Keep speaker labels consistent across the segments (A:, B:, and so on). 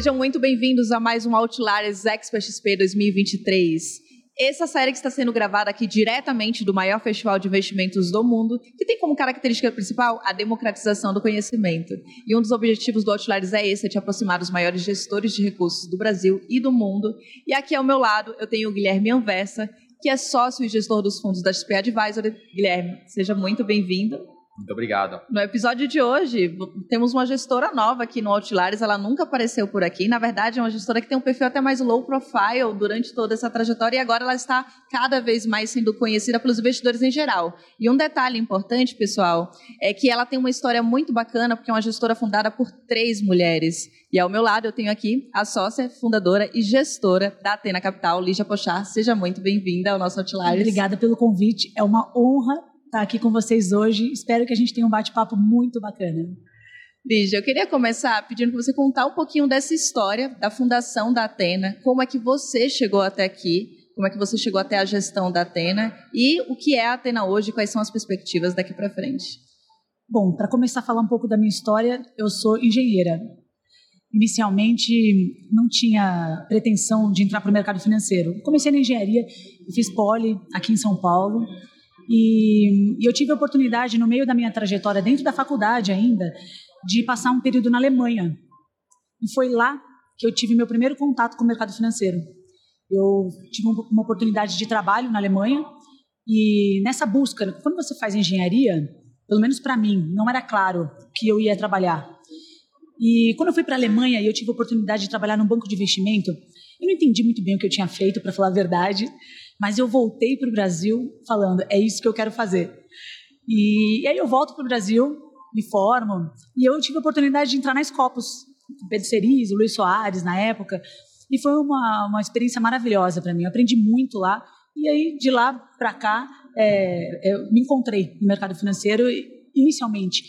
A: Sejam muito bem-vindos a mais um Outliers Expert XP 2023. Essa série que está sendo gravada aqui diretamente do maior festival de investimentos do mundo, que tem como característica principal a democratização do conhecimento. E um dos objetivos do Outliers é esse, é te aproximar dos maiores gestores de recursos do Brasil e do mundo. E aqui ao meu lado eu tenho o Guilherme Anversa, que é sócio e gestor dos fundos da XP Advisory. Guilherme, seja muito bem-vindo.
B: Muito obrigado.
A: No episódio de hoje, temos uma gestora nova aqui no Outliers, ela nunca apareceu por aqui. Na verdade, é uma gestora que tem um perfil até mais low profile durante toda essa trajetória e agora ela está cada vez mais sendo conhecida pelos investidores em geral. E um detalhe importante, pessoal, é que ela tem uma história muito bacana, porque é uma gestora fundada por três mulheres. E ao meu lado eu tenho aqui a sócia, fundadora e gestora da Atena Capital, Lígia Pochar. Seja muito bem-vinda ao nosso Outliers.
C: Obrigada pelo convite. É uma honra estar aqui com vocês hoje. Espero que a gente tenha um bate-papo muito bacana.
A: Lígia, eu queria começar pedindo para você contar um pouquinho dessa história da fundação da Atena, como é que você chegou até aqui, como é que você chegou até a gestão da Atena e o que é a Atena hoje, quais são as perspectivas daqui para frente.
C: Bom, para começar a falar um pouco da minha história, eu sou engenheira. Inicialmente, não tinha pretensão de entrar para o mercado financeiro. Comecei na engenharia, fiz poli aqui em São Paulo, e, e eu tive a oportunidade, no meio da minha trajetória, dentro da faculdade ainda, de passar um período na Alemanha. E foi lá que eu tive meu primeiro contato com o mercado financeiro. Eu tive uma oportunidade de trabalho na Alemanha e nessa busca, quando você faz engenharia, pelo menos para mim, não era claro que eu ia trabalhar. E quando eu fui para a Alemanha e eu tive a oportunidade de trabalhar num banco de investimento, eu não entendi muito bem o que eu tinha feito, para falar a verdade. Mas eu voltei para o Brasil falando, é isso que eu quero fazer. E, e aí eu volto para o Brasil, me formo, e eu tive a oportunidade de entrar na Scopus, com Pedro Cerise, o Luiz Soares na época, e foi uma, uma experiência maravilhosa para mim. Eu aprendi muito lá, e aí de lá para cá é, eu me encontrei no mercado financeiro, inicialmente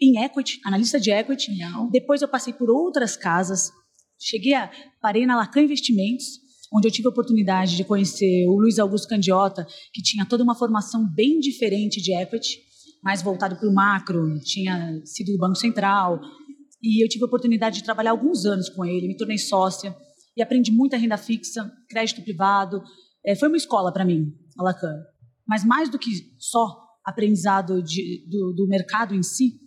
C: em equity, analista de equity. Não. Depois eu passei por outras casas, cheguei a parei na Lacan Investimentos, onde eu tive a oportunidade de conhecer o Luiz Augusto Candiota, que tinha toda uma formação bem diferente de equity, mais voltado para o macro, tinha sido do Banco Central, e eu tive a oportunidade de trabalhar alguns anos com ele, me tornei sócia e aprendi muita renda fixa, crédito privado. É, foi uma escola para mim, a Lacan. Mas mais do que só aprendizado de, do, do mercado em si,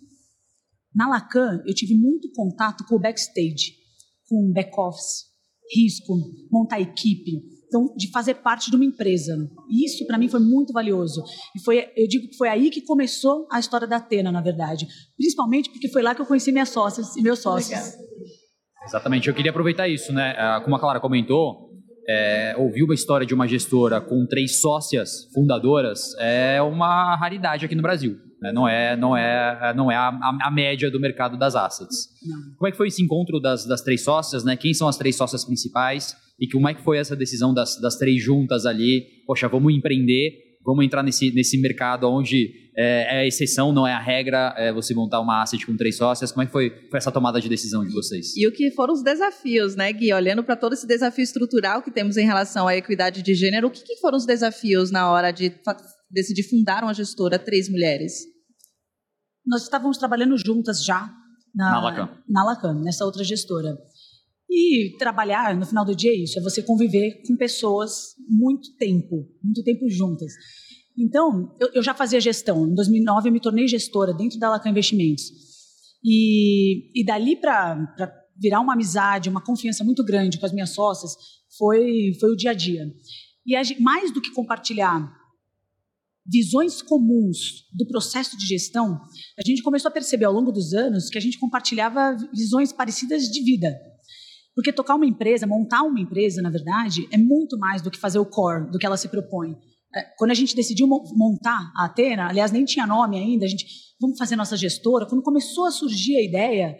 C: na Lacan eu tive muito contato com o backstage, com o back-office, risco, montar equipe, então de fazer parte de uma empresa. Isso para mim foi muito valioso. E foi, eu digo que foi aí que começou a história da Atena, na verdade, principalmente porque foi lá que eu conheci minhas sócias e meus sócios.
B: Exatamente, eu queria aproveitar isso, né? Ah, como a Clara comentou, é, ouvir uma história de uma gestora com três sócias fundadoras é uma raridade aqui no Brasil. Né? Não é, não é, não é a, a, média do mercado das assets. Não. Como é que foi esse encontro das, das três sócias? Né? Quem são as três sócias principais? E como é que foi essa decisão das, das três juntas ali? Poxa, vamos empreender, vamos entrar nesse, nesse mercado onde é, é a exceção, não é a regra, é você montar uma asset com três sócias. Como é que foi, foi essa tomada de decisão de vocês?
A: E o que foram os desafios, né, Gui? Olhando para todo esse desafio estrutural que temos em relação à equidade de gênero, o que, que foram os desafios na hora de decidir fundar uma gestora, três mulheres?
C: Nós estávamos trabalhando juntas já na, na Lacan. na Lacan, nessa outra gestora. E trabalhar, no final do dia, é isso: é você conviver com pessoas muito tempo, muito tempo juntas. Então, eu, eu já fazia gestão. Em 2009, eu me tornei gestora dentro da Lacan Investimentos. E, e dali para virar uma amizade, uma confiança muito grande com as minhas sócias, foi, foi o dia a dia. E mais do que compartilhar visões comuns do processo de gestão, a gente começou a perceber ao longo dos anos que a gente compartilhava visões parecidas de vida. Porque tocar uma empresa, montar uma empresa, na verdade, é muito mais do que fazer o core, do que ela se propõe. É, quando a gente decidiu montar a Atena, aliás, nem tinha nome ainda, a gente, vamos fazer nossa gestora, quando começou a surgir a ideia,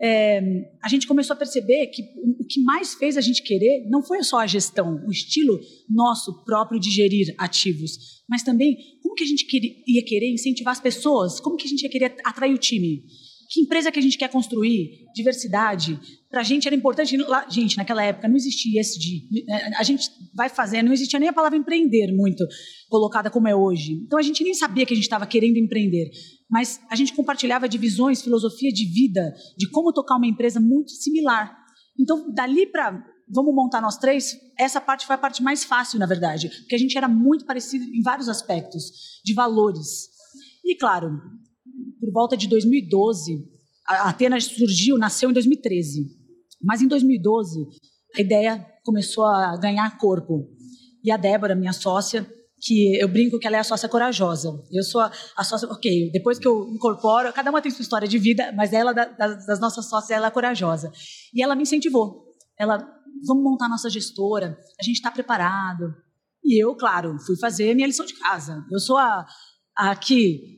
C: é, a gente começou a perceber que o que mais fez a gente querer não foi só a gestão, o estilo nosso próprio de gerir ativos, mas também como que a gente queria, ia querer incentivar as pessoas, como que a gente ia querer atrair o time, que empresa que a gente quer construir, diversidade. Para a gente era importante. Gente, naquela época não existia ESG. Né, a gente vai fazer, não existia nem a palavra empreender muito colocada como é hoje. Então a gente nem sabia que a gente estava querendo empreender mas a gente compartilhava de visões, filosofia de vida, de como tocar uma empresa muito similar. Então, dali para vamos montar nós três, essa parte foi a parte mais fácil, na verdade, porque a gente era muito parecido em vários aspectos, de valores. E, claro, por volta de 2012, a Atenas surgiu, nasceu em 2013. Mas em 2012, a ideia começou a ganhar corpo. E a Débora, minha sócia, que eu brinco que ela é a sócia corajosa. Eu sou a, a sócia, ok, depois que eu incorporo, cada uma tem sua história de vida, mas ela, da, das nossas sócias, ela é corajosa. E ela me incentivou. Ela, vamos montar nossa gestora, a gente está preparado. E eu, claro, fui fazer minha lição de casa. Eu sou a, a que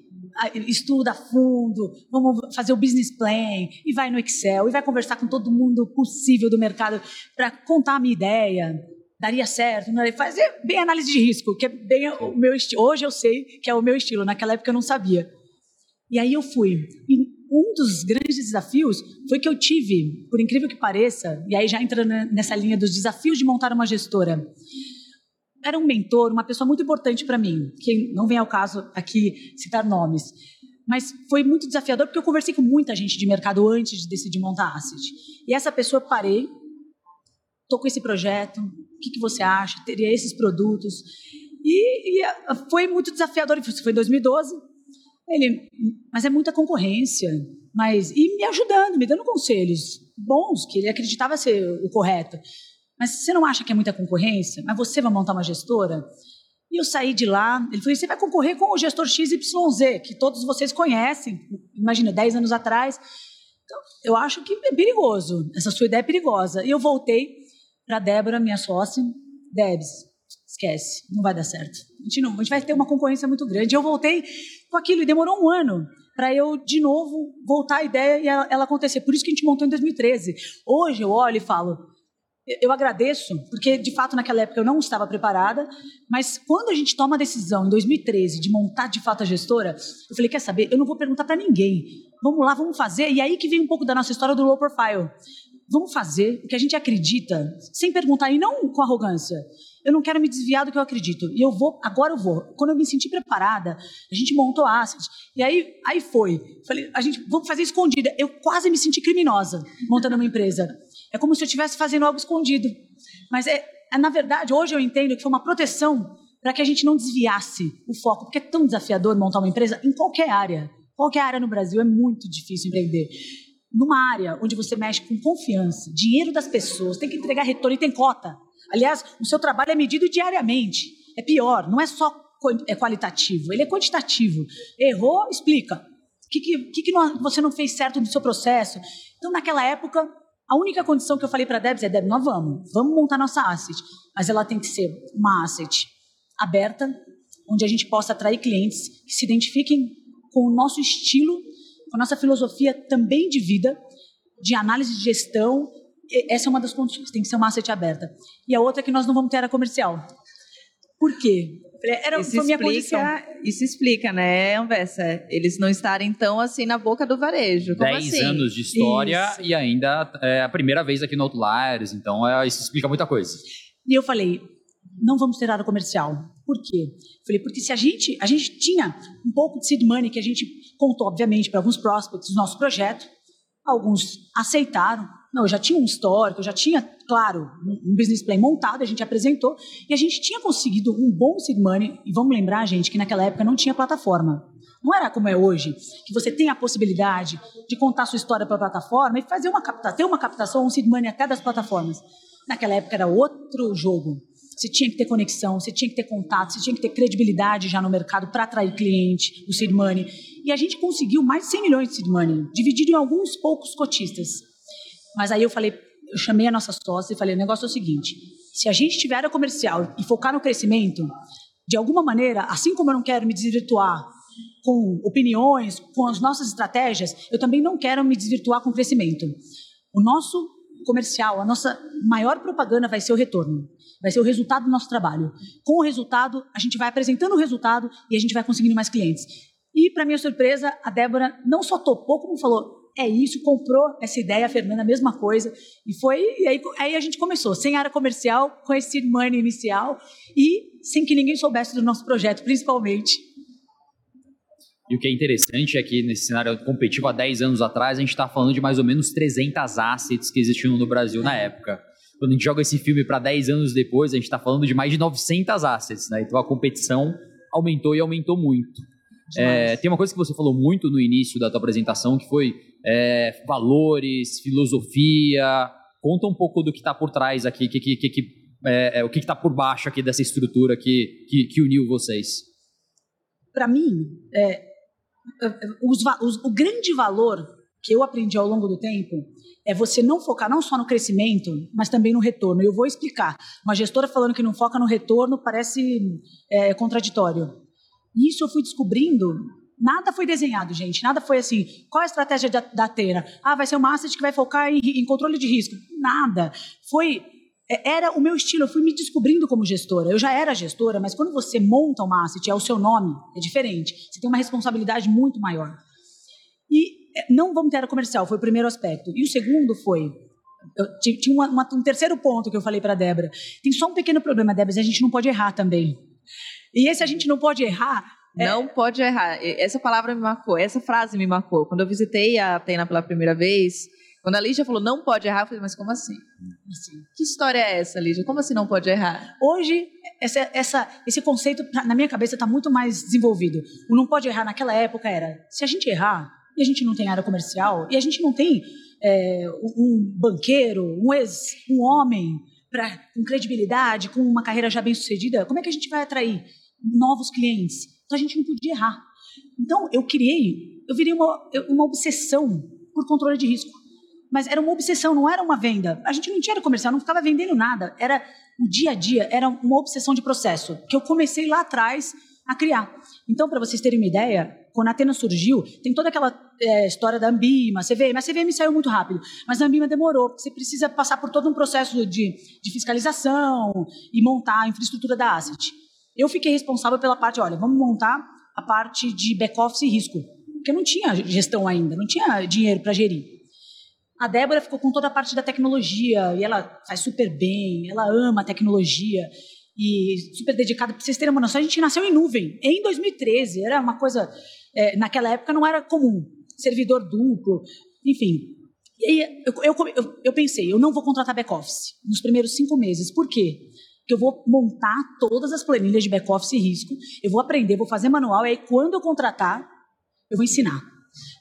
C: estuda a fundo, vamos fazer o business plan, e vai no Excel, e vai conversar com todo mundo possível do mercado para contar a minha ideia. Daria certo, não daria? Fazer bem análise de risco, que é bem o meu estilo. Hoje eu sei que é o meu estilo, naquela época eu não sabia. E aí eu fui. E um dos grandes desafios foi que eu tive, por incrível que pareça, e aí já entrando nessa linha dos desafios de montar uma gestora, era um mentor, uma pessoa muito importante para mim, que não vem ao caso aqui citar nomes, mas foi muito desafiador porque eu conversei com muita gente de mercado antes de decidir montar Asset. E essa pessoa parei, tô com esse projeto, o que, que você acha? Teria esses produtos? E, e ah, foi muito desafiador, isso foi em 2012. Ele, mas é muita concorrência, mas e me ajudando, me dando conselhos bons que ele acreditava ser o correto. Mas você não acha que é muita concorrência? Mas você vai montar uma gestora? E eu saí de lá, ele falou: você vai concorrer com o gestor XYZ, que todos vocês conhecem, imagina, 10 anos atrás. Então, eu acho que é perigoso, essa sua ideia é perigosa. E eu voltei para Débora, minha sócia, Debs, esquece, não vai dar certo. A gente, não, a gente vai ter uma concorrência muito grande. Eu voltei com aquilo e demorou um ano para eu, de novo, voltar a ideia e ela, ela acontecer. Por isso que a gente montou em 2013. Hoje eu olho e falo, eu agradeço, porque de fato naquela época eu não estava preparada, mas quando a gente toma a decisão em 2013 de montar de fato a gestora, eu falei: quer saber? Eu não vou perguntar para ninguém. Vamos lá, vamos fazer. E aí que vem um pouco da nossa história do low profile. Vamos fazer o que a gente acredita, sem perguntar e não com arrogância. Eu não quero me desviar do que eu acredito. E eu vou, agora eu vou. Quando eu me senti preparada, a gente montou a Asset. E aí, aí foi. Falei, a gente, vamos fazer escondida. Eu quase me senti criminosa montando uma empresa. É como se eu estivesse fazendo algo escondido. Mas, é, é, na verdade, hoje eu entendo que foi uma proteção para que a gente não desviasse o foco, porque é tão desafiador montar uma empresa em qualquer área. Qualquer área no Brasil é muito difícil empreender. Numa área onde você mexe com confiança, dinheiro das pessoas, tem que entregar retorno e tem cota. Aliás, o seu trabalho é medido diariamente. É pior, não é só é qualitativo, ele é quantitativo. Errou, explica. O que, que, que você não fez certo no seu processo? Então, naquela época, a única condição que eu falei para a Debs é, Deb, nós vamos, vamos montar nossa asset, mas ela tem que ser uma asset aberta, onde a gente possa atrair clientes que se identifiquem com o nosso estilo, com a nossa filosofia também de vida, de análise de gestão. Essa é uma das condições, tem que ser uma asset aberta. E a outra é que nós não vamos ter área comercial. Por quê?
A: Era, isso, explica, condição. isso explica, né, Anversa? Eles não estarem tão assim na boca do varejo. Como
B: Dez
A: assim?
B: anos de história isso. e ainda é a primeira vez aqui no Outliers, então é, isso explica muita coisa.
C: E eu falei, não vamos ter área comercial. Por quê? Falei, porque se a gente, a gente tinha um pouco de seed money que a gente contou, obviamente, para alguns prospects do nosso projeto, alguns aceitaram, não, eu já tinha um histórico, eu já tinha, claro, um business plan montado, a gente apresentou, e a gente tinha conseguido um bom seed money, e vamos lembrar, gente, que naquela época não tinha plataforma. Não era como é hoje, que você tem a possibilidade de contar sua história para a plataforma e fazer uma ter uma captação, um seed money até das plataformas. Naquela época era outro jogo. Você tinha que ter conexão, você tinha que ter contato, você tinha que ter credibilidade já no mercado para atrair cliente, o seed money. E a gente conseguiu mais de 100 milhões de seed money, dividido em alguns poucos cotistas. Mas aí eu falei, eu chamei a nossa sócia e falei, o negócio é o seguinte, se a gente tiver a comercial e focar no crescimento, de alguma maneira, assim como eu não quero me desvirtuar com opiniões, com as nossas estratégias, eu também não quero me desvirtuar com o crescimento. O nosso comercial, a nossa maior propaganda vai ser o retorno, vai ser o resultado do nosso trabalho. Com o resultado, a gente vai apresentando o resultado e a gente vai conseguindo mais clientes. E, para minha surpresa, a Débora não só topou, como falou: é isso, comprou essa ideia, a Fernanda, a mesma coisa. E foi, e aí, aí a gente começou, sem área comercial, com esse money inicial e sem que ninguém soubesse do nosso projeto, principalmente.
B: E o que é interessante é que nesse cenário competitivo há 10 anos atrás, a gente está falando de mais ou menos 300 assets que existiam no Brasil na época. Quando a gente joga esse filme para 10 anos depois, a gente está falando de mais de 900 assets, né? Então a competição aumentou e aumentou muito. É, tem uma coisa que você falou muito no início da tua apresentação, que foi é, valores, filosofia. Conta um pouco do que está por trás aqui, que, que, que, é, é o que está por baixo aqui dessa estrutura que, que, que uniu vocês.
C: Para mim, é, os, os, o grande valor que eu aprendi ao longo do tempo é você não focar não só no crescimento, mas também no retorno. Eu vou explicar. Uma gestora falando que não foca no retorno parece é, contraditório. Isso eu fui descobrindo. Nada foi desenhado, gente. Nada foi assim. Qual a estratégia da, da? Ah, vai ser uma asset que vai focar em, em controle de risco. Nada. Foi é, era o meu estilo, eu fui me descobrindo como gestora. Eu já era gestora, mas quando você monta uma asset, é o seu nome, é diferente. Você tem uma responsabilidade muito maior. E é, não vamos ter área comercial, foi o primeiro aspecto. E o segundo foi, tinha uma, uma, um terceiro ponto que eu falei para a Débora. Tem só um pequeno problema, Débora, a gente não pode errar também. E esse a gente não pode errar,
A: não é... pode errar. Essa palavra me marcou, essa frase me marcou. Quando eu visitei a Atena pela primeira vez, quando a Lígia falou não pode errar, eu falei, mas como assim? assim? Que história é essa, Lígia? Como assim não pode errar?
C: Hoje, essa, essa, esse conceito, na minha cabeça, está muito mais desenvolvido. O não pode errar naquela época era, se a gente errar, e a gente não tem área comercial, e a gente não tem é, um banqueiro, um, ex, um homem pra, com credibilidade, com uma carreira já bem sucedida, como é que a gente vai atrair novos clientes? Então a gente não podia errar. Então eu criei, eu virei uma, uma obsessão por controle de risco mas era uma obsessão, não era uma venda. A gente não tinha comercial, não ficava vendendo nada. Era o dia a dia, era uma obsessão de processo que eu comecei lá atrás a criar. Então, para vocês terem uma ideia, quando a Atena surgiu, tem toda aquela é, história da Ambima, CVM. A CVM saiu muito rápido, mas a Ambima demorou, porque você precisa passar por todo um processo de, de fiscalização e montar a infraestrutura da asset. Eu fiquei responsável pela parte, olha, vamos montar a parte de back-office e risco, porque não tinha gestão ainda, não tinha dinheiro para gerir. A Débora ficou com toda a parte da tecnologia e ela faz super bem, ela ama a tecnologia e super dedicada. Para vocês terem uma noção, a gente nasceu em nuvem em 2013, era uma coisa, é, naquela época não era comum, servidor duplo, enfim. E eu, eu, eu, eu pensei, eu não vou contratar back-office nos primeiros cinco meses. Por quê? Porque eu vou montar todas as planilhas de back-office e risco, eu vou aprender, vou fazer manual, e aí quando eu contratar, eu vou ensinar.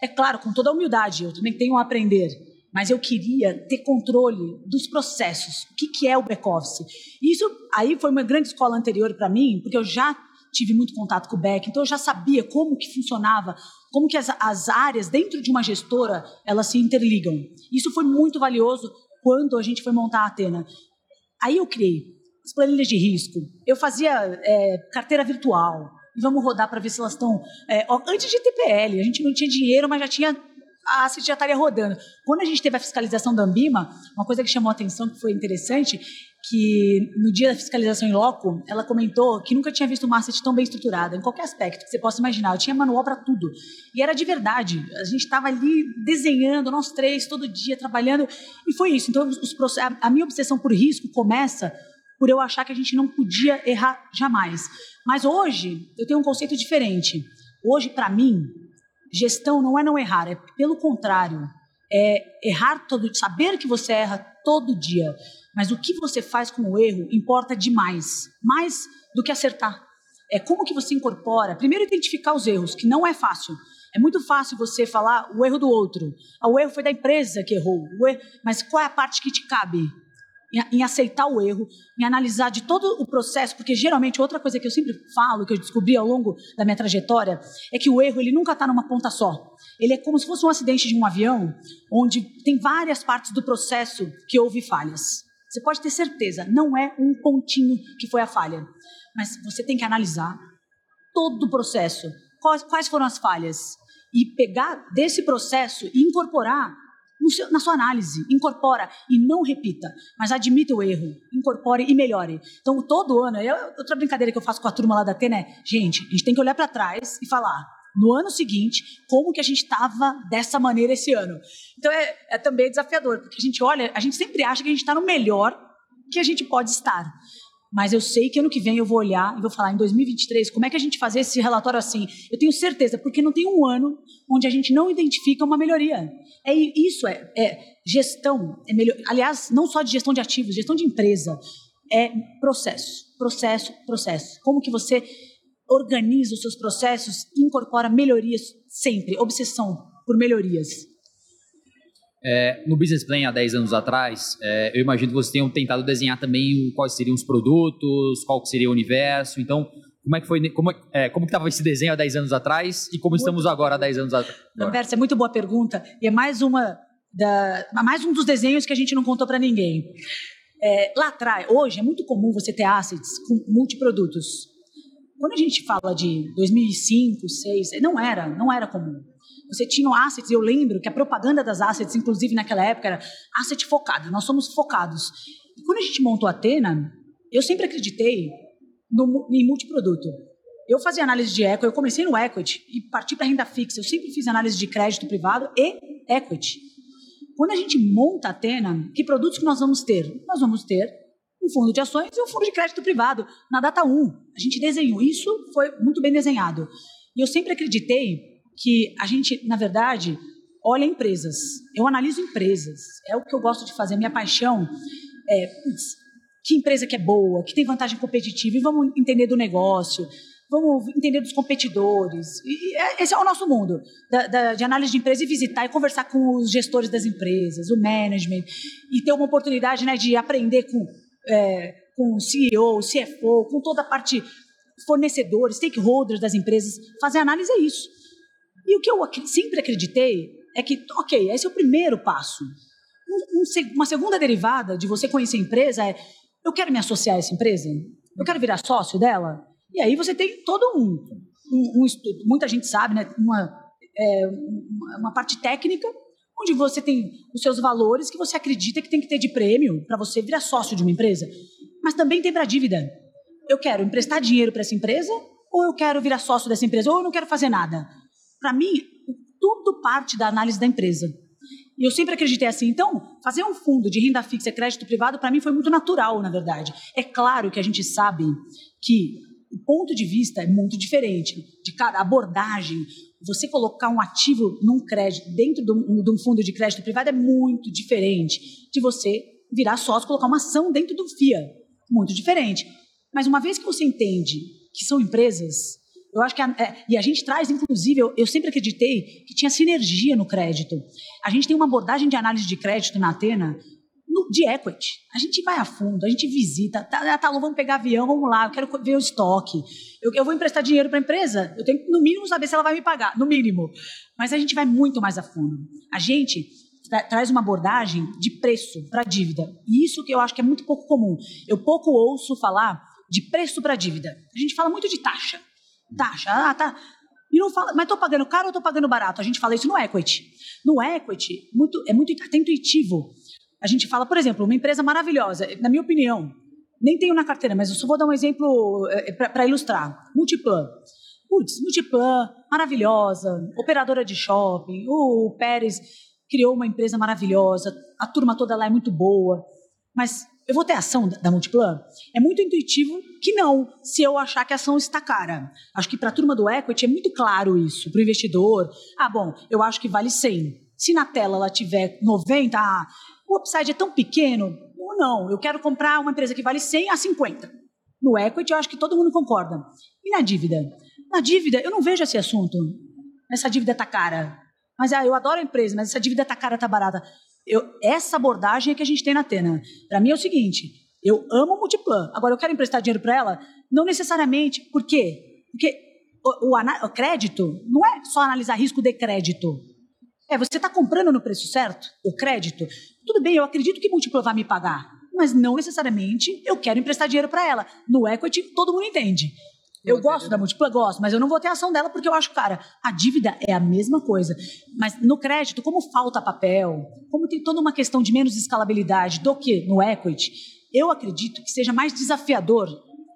C: É claro, com toda a humildade, eu também tenho a aprender mas eu queria ter controle dos processos. O que, que é o back-office? Isso aí foi uma grande escola anterior para mim, porque eu já tive muito contato com o back, então eu já sabia como que funcionava, como que as, as áreas dentro de uma gestora elas se interligam. Isso foi muito valioso quando a gente foi montar a Atena. Aí eu criei as planilhas de risco, eu fazia é, carteira virtual, e vamos rodar para ver se elas estão. É, antes de TPL, a gente não tinha dinheiro, mas já tinha a asset já estaria rodando. Quando a gente teve a fiscalização da Ambima, uma coisa que chamou a atenção, que foi interessante, que no dia da fiscalização em loco, ela comentou que nunca tinha visto uma asset tão bem estruturada, em qualquer aspecto que você possa imaginar. Eu tinha manual para tudo. E era de verdade. A gente estava ali desenhando, nós três, todo dia, trabalhando. E foi isso. Então, os, a minha obsessão por risco começa por eu achar que a gente não podia errar jamais. Mas hoje, eu tenho um conceito diferente. Hoje, para mim, Gestão não é não errar, é pelo contrário. É errar todo saber que você erra todo dia, mas o que você faz com o erro importa demais, mais do que acertar. É como que você incorpora, primeiro identificar os erros, que não é fácil. É muito fácil você falar o erro do outro. Ah, o erro foi da empresa que errou, erro, mas qual é a parte que te cabe? Em, aceitar o erro, em analisar de todo o processo, porque geralmente outra coisa que eu sempre falo, que eu descobri ao longo da minha trajetória, é que o erro ele nunca está numa ponta só. Ele é como se fosse um acidente de um avião, onde tem várias partes do processo que houve falhas. Você pode ter certeza, não é um pontinho que foi a falha, mas você tem que analisar todo o processo, quais, quais foram as falhas, e pegar desse processo e incorporar seu, na sua análise, incorpora e não repita, mas admita o erro, incorpore e melhore. Então, todo ano, eu, outra brincadeira que eu faço com a turma lá da Atena é, gente, a gente tem que olhar para trás e falar, no ano seguinte, como que a gente estava dessa maneira esse ano. Então, é, é também desafiador, porque a gente olha, a gente sempre acha que a gente está no melhor que a gente pode estar. Mas eu sei que ano que vem eu vou olhar e vou falar em 2023 como é que a gente fazer esse relatório assim. Eu tenho certeza, porque não tem um ano onde a gente não identifica uma melhoria. É isso é, é gestão, é melhor, aliás, não só de gestão de ativos, gestão de empresa é processo, processo, processo. Como que você organiza os seus processos, incorpora melhorias sempre, obsessão por melhorias.
B: É, no Business Plan, há 10 anos atrás, é, eu imagino que vocês tenham tentado desenhar também quais seriam os produtos, qual seria o universo. Então, como é que foi, como, é, como estava esse desenho há 10 anos atrás e como muito estamos agora há 10 anos atrás?
C: Lamberto, é muito boa pergunta e é mais uma da, mais um dos desenhos que a gente não contou para ninguém. É, lá atrás, hoje é muito comum você ter assets com multiprodutos. Quando a gente fala de 2005, 2006, não era, não era comum. Você tinha assets, eu lembro que a propaganda das assets, inclusive naquela época, era asset focado, nós somos focados. E quando a gente montou a Atena, eu sempre acreditei no, em multiproduto. Eu fazia análise de equity, eu comecei no equity e parti para renda fixa. Eu sempre fiz análise de crédito privado e equity. Quando a gente monta a Atena, que produtos que nós vamos ter? Nós vamos ter um fundo de ações e um fundo de crédito privado na data 1. A gente desenhou isso, foi muito bem desenhado. E eu sempre acreditei que a gente, na verdade, olha empresas. Eu analiso empresas. É o que eu gosto de fazer. Minha paixão é que empresa que é boa, que tem vantagem competitiva, e vamos entender do negócio, vamos entender dos competidores. E é, esse é o nosso mundo, da, da, de análise de empresa e visitar e conversar com os gestores das empresas, o management, e ter uma oportunidade né, de aprender com, é, com o CEO, o CFO, com toda a parte fornecedores, stakeholders das empresas. Fazer análise é isso. E o que eu sempre acreditei é que, ok, esse é o primeiro passo. Um, um, uma segunda derivada de você conhecer a empresa é: eu quero me associar a essa empresa? Eu quero virar sócio dela? E aí você tem todo um, um, um estudo. Muita gente sabe, né? Uma, é, uma parte técnica, onde você tem os seus valores que você acredita que tem que ter de prêmio para você virar sócio de uma empresa. Mas também tem para dívida. Eu quero emprestar dinheiro para essa empresa, ou eu quero virar sócio dessa empresa, ou eu não quero fazer nada. Para mim, tudo parte da análise da empresa. E eu sempre acreditei assim. Então, fazer um fundo de renda fixa e crédito privado, para mim, foi muito natural, na verdade. É claro que a gente sabe que o ponto de vista é muito diferente. De cada abordagem, você colocar um ativo num crédito, dentro de um, de um fundo de crédito privado, é muito diferente de você virar sócio, colocar uma ação dentro do FIA. Muito diferente. Mas uma vez que você entende que são empresas eu acho que a, é, e a gente traz, inclusive, eu, eu, sempre acreditei que tinha sinergia no crédito. A gente tem uma abordagem de análise de crédito na Atena no, de equity. A gente vai a fundo, a gente visita. Tá, tá, vamos pegar avião, vamos lá, eu quero ver o estoque. Eu, eu vou emprestar dinheiro para a empresa, eu tenho no mínimo, saber se ela vai me pagar, no mínimo. Mas a gente vai muito mais a fundo. A gente tra traz uma abordagem de preço para dívida. E isso que eu acho que é muito pouco comum. Eu pouco ouço falar de preço para dívida. A gente fala muito de taxa taxa. Ah, tá. E não fala, mas estou pagando caro ou estou pagando barato? A gente fala isso no equity. No equity, muito, é muito até intuitivo. A gente fala, por exemplo, uma empresa maravilhosa, na minha opinião, nem tenho na carteira, mas eu só vou dar um exemplo é, para ilustrar. Multiplan. Putz, Multiplan, maravilhosa, operadora de shopping, o Pérez criou uma empresa maravilhosa, a turma toda lá é muito boa, mas eu vou ter ação da, Multiplan? É muito intuitivo que não, se eu achar que a ação está cara. Acho que para a turma do equity é muito claro isso, para o investidor. Ah, bom, eu acho que vale 100. Se na tela ela tiver 90, ah, o upside é tão pequeno, ou não, eu quero comprar uma empresa que vale 100 a 50. No equity eu acho que todo mundo concorda. E na dívida? Na dívida eu não vejo esse assunto. Essa dívida está cara. Mas ah, eu adoro a empresa, mas essa dívida está cara, está barata. Eu, essa abordagem é que a gente tem na Atena. Para mim é o seguinte: eu amo o Multiplan. Agora, eu quero emprestar dinheiro para ela? Não necessariamente. Por quê? Porque o, o, o, crédito não é só analisar risco de crédito. É, você está comprando no preço certo o crédito. Tudo bem, eu acredito que Multiplan vai me pagar. Mas não necessariamente eu quero emprestar dinheiro para ela. No equity, todo mundo entende. Eu gosto da múltipla, gosto, mas eu não vou ter ação dela porque eu acho, cara, a dívida é a mesma coisa. Mas no crédito, como falta papel, como tem toda uma questão de menos escalabilidade do que no equity, eu acredito que seja mais desafiador.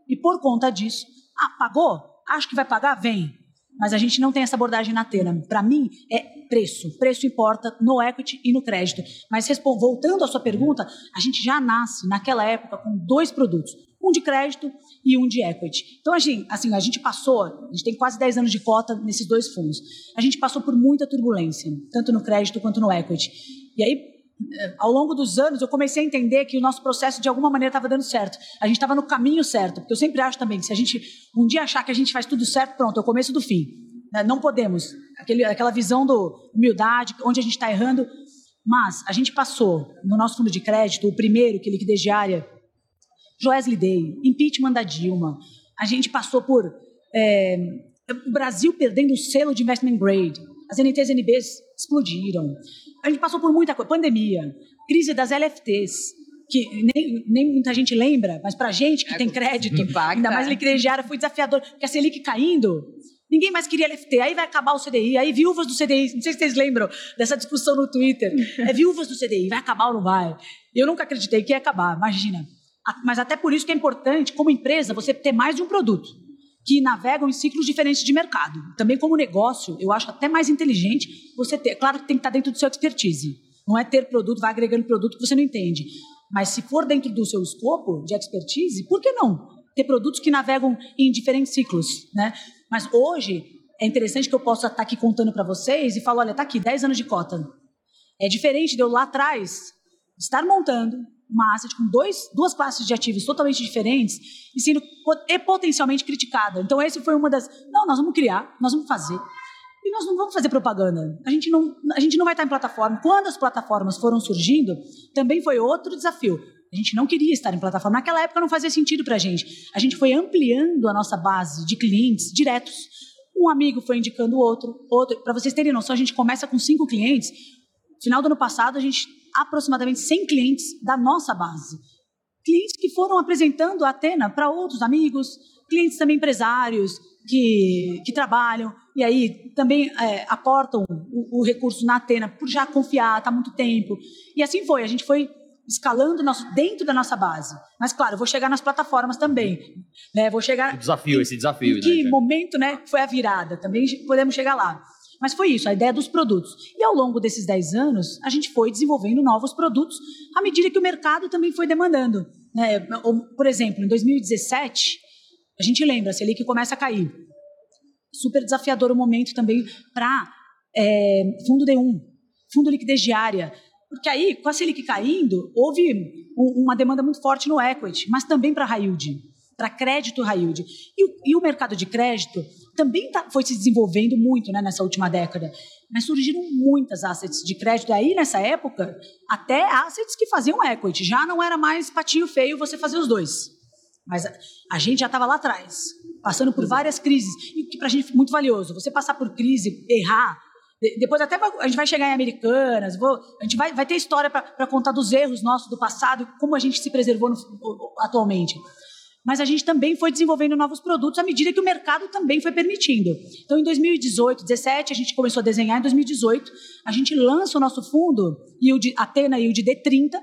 C: E por conta disso, ah, pagou? Acho que vai pagar? Vem. Mas a gente não tem essa abordagem na Tena. Para mim, é preço. Preço importa no equity e no crédito. Mas voltando à sua pergunta, a gente já nasce naquela época com dois produtos: um de crédito e um de equity. Então, assim, assim, a gente passou, a gente tem quase 10 anos de cota nesses dois fundos. A gente passou por muita turbulência, tanto no crédito quanto no equity. E aí, eh, ao longo dos anos, eu comecei a entender que o nosso processo, de alguma maneira, estava dando certo. A gente estava no caminho certo. Porque eu sempre acho também que se a gente um dia achar que a gente faz tudo certo, pronto, é o começo do fim. Né? Não podemos. Aquele, aquela visão do humildade, onde a gente está errando. Mas a gente passou, no nosso fundo de crédito, o primeiro, que liquidez diária, Joesley Day, impeachment da Dilma. A gente passou por é, o Brasil perdendo o selo de investment grade. As NTs e NBs explodiram. A gente passou por muita coisa. Pandemia, crise das LFTs, que nem, nem muita gente lembra, mas para gente que é, tem crédito, impacta. ainda mais liquidez diária, foi desafiador. Porque a Selic caindo, Ninguém mais queria LFT. Aí vai acabar o CDI. Aí viúvas do CDI. Não sei se vocês lembram dessa discussão no Twitter. É viúvas do CDI. Vai acabar ou não vai? Eu nunca acreditei que ia acabar. Imagina. Mas até por isso que é importante, como empresa, você ter mais de um produto que navegam em ciclos diferentes de mercado. Também como negócio, eu acho até mais inteligente você ter. Claro que tem que estar dentro do seu expertise. Não é ter produto, vai agregando produto que você não entende. Mas se for dentro do seu escopo de expertise, por que não? Ter produtos que navegam em diferentes ciclos, né? Mas hoje é interessante que eu possa estar aqui contando para vocês e falar, olha, tá aqui, 10 anos de cota. É diferente de eu lá atrás estar montando uma asset com dois, duas classes de ativos totalmente diferentes e sendo e potencialmente criticada. Então, esse foi uma das. Não, nós vamos criar, nós vamos fazer. E nós não vamos fazer propaganda. A gente não, a gente não vai estar em plataforma. Quando as plataformas foram surgindo, também foi outro desafio. A gente não queria estar em plataforma. Naquela época não fazia sentido para a gente. A gente foi ampliando a nossa base de clientes diretos. Um amigo foi indicando o outro, outro. Para vocês terem noção, a gente começa com cinco clientes. Final do ano passado, a gente aproximadamente 100 clientes da nossa base. Clientes que foram apresentando a Atena para outros amigos, clientes também empresários que, que trabalham e aí também é, aportam o, o, recurso na Atena por já confiar, está há muito tempo. E assim foi, a gente foi escalando nosso, dentro da nossa base. Mas, claro, vou chegar nas plataformas também. Né? Vou chegar.
B: O desafio,
C: em,
B: esse desafio.
C: Em que né, momento né, foi a virada? Também podemos chegar lá. Mas foi isso, a ideia dos produtos. E ao longo desses 10 anos, a gente foi desenvolvendo novos produtos à medida que o mercado também foi demandando. Né? Por exemplo, em 2017, a gente lembra, a Selic começa a cair. Super desafiador o momento também para é, fundo D1, fundo liquidez diária. Porque aí, com a Selic caindo, houve uma demanda muito forte no equity, mas também para high yield para crédito high yield. E e o, mercado de crédito também tá, foi se desenvolvendo muito né, nessa última década. Mas surgiram muitas assets de crédito. Aí, nessa época, até assets que faziam equity. Já não era mais patinho feio você fazer os dois. Mas a, a gente já estava lá atrás, passando por várias crises. E que para a gente é muito valioso. Você passar por crise, errar, depois até a gente vai chegar em Americanas, vou, a gente vai, vai ter história para contar dos erros nossos do passado, como a gente se preservou no, atualmente mas a gente também foi desenvolvendo novos produtos à medida que o mercado também foi permitindo. Então, em 2018, 2017, a gente começou a desenhar, em 2018, a gente lança o nosso fundo, Yield, Atena Yield D30,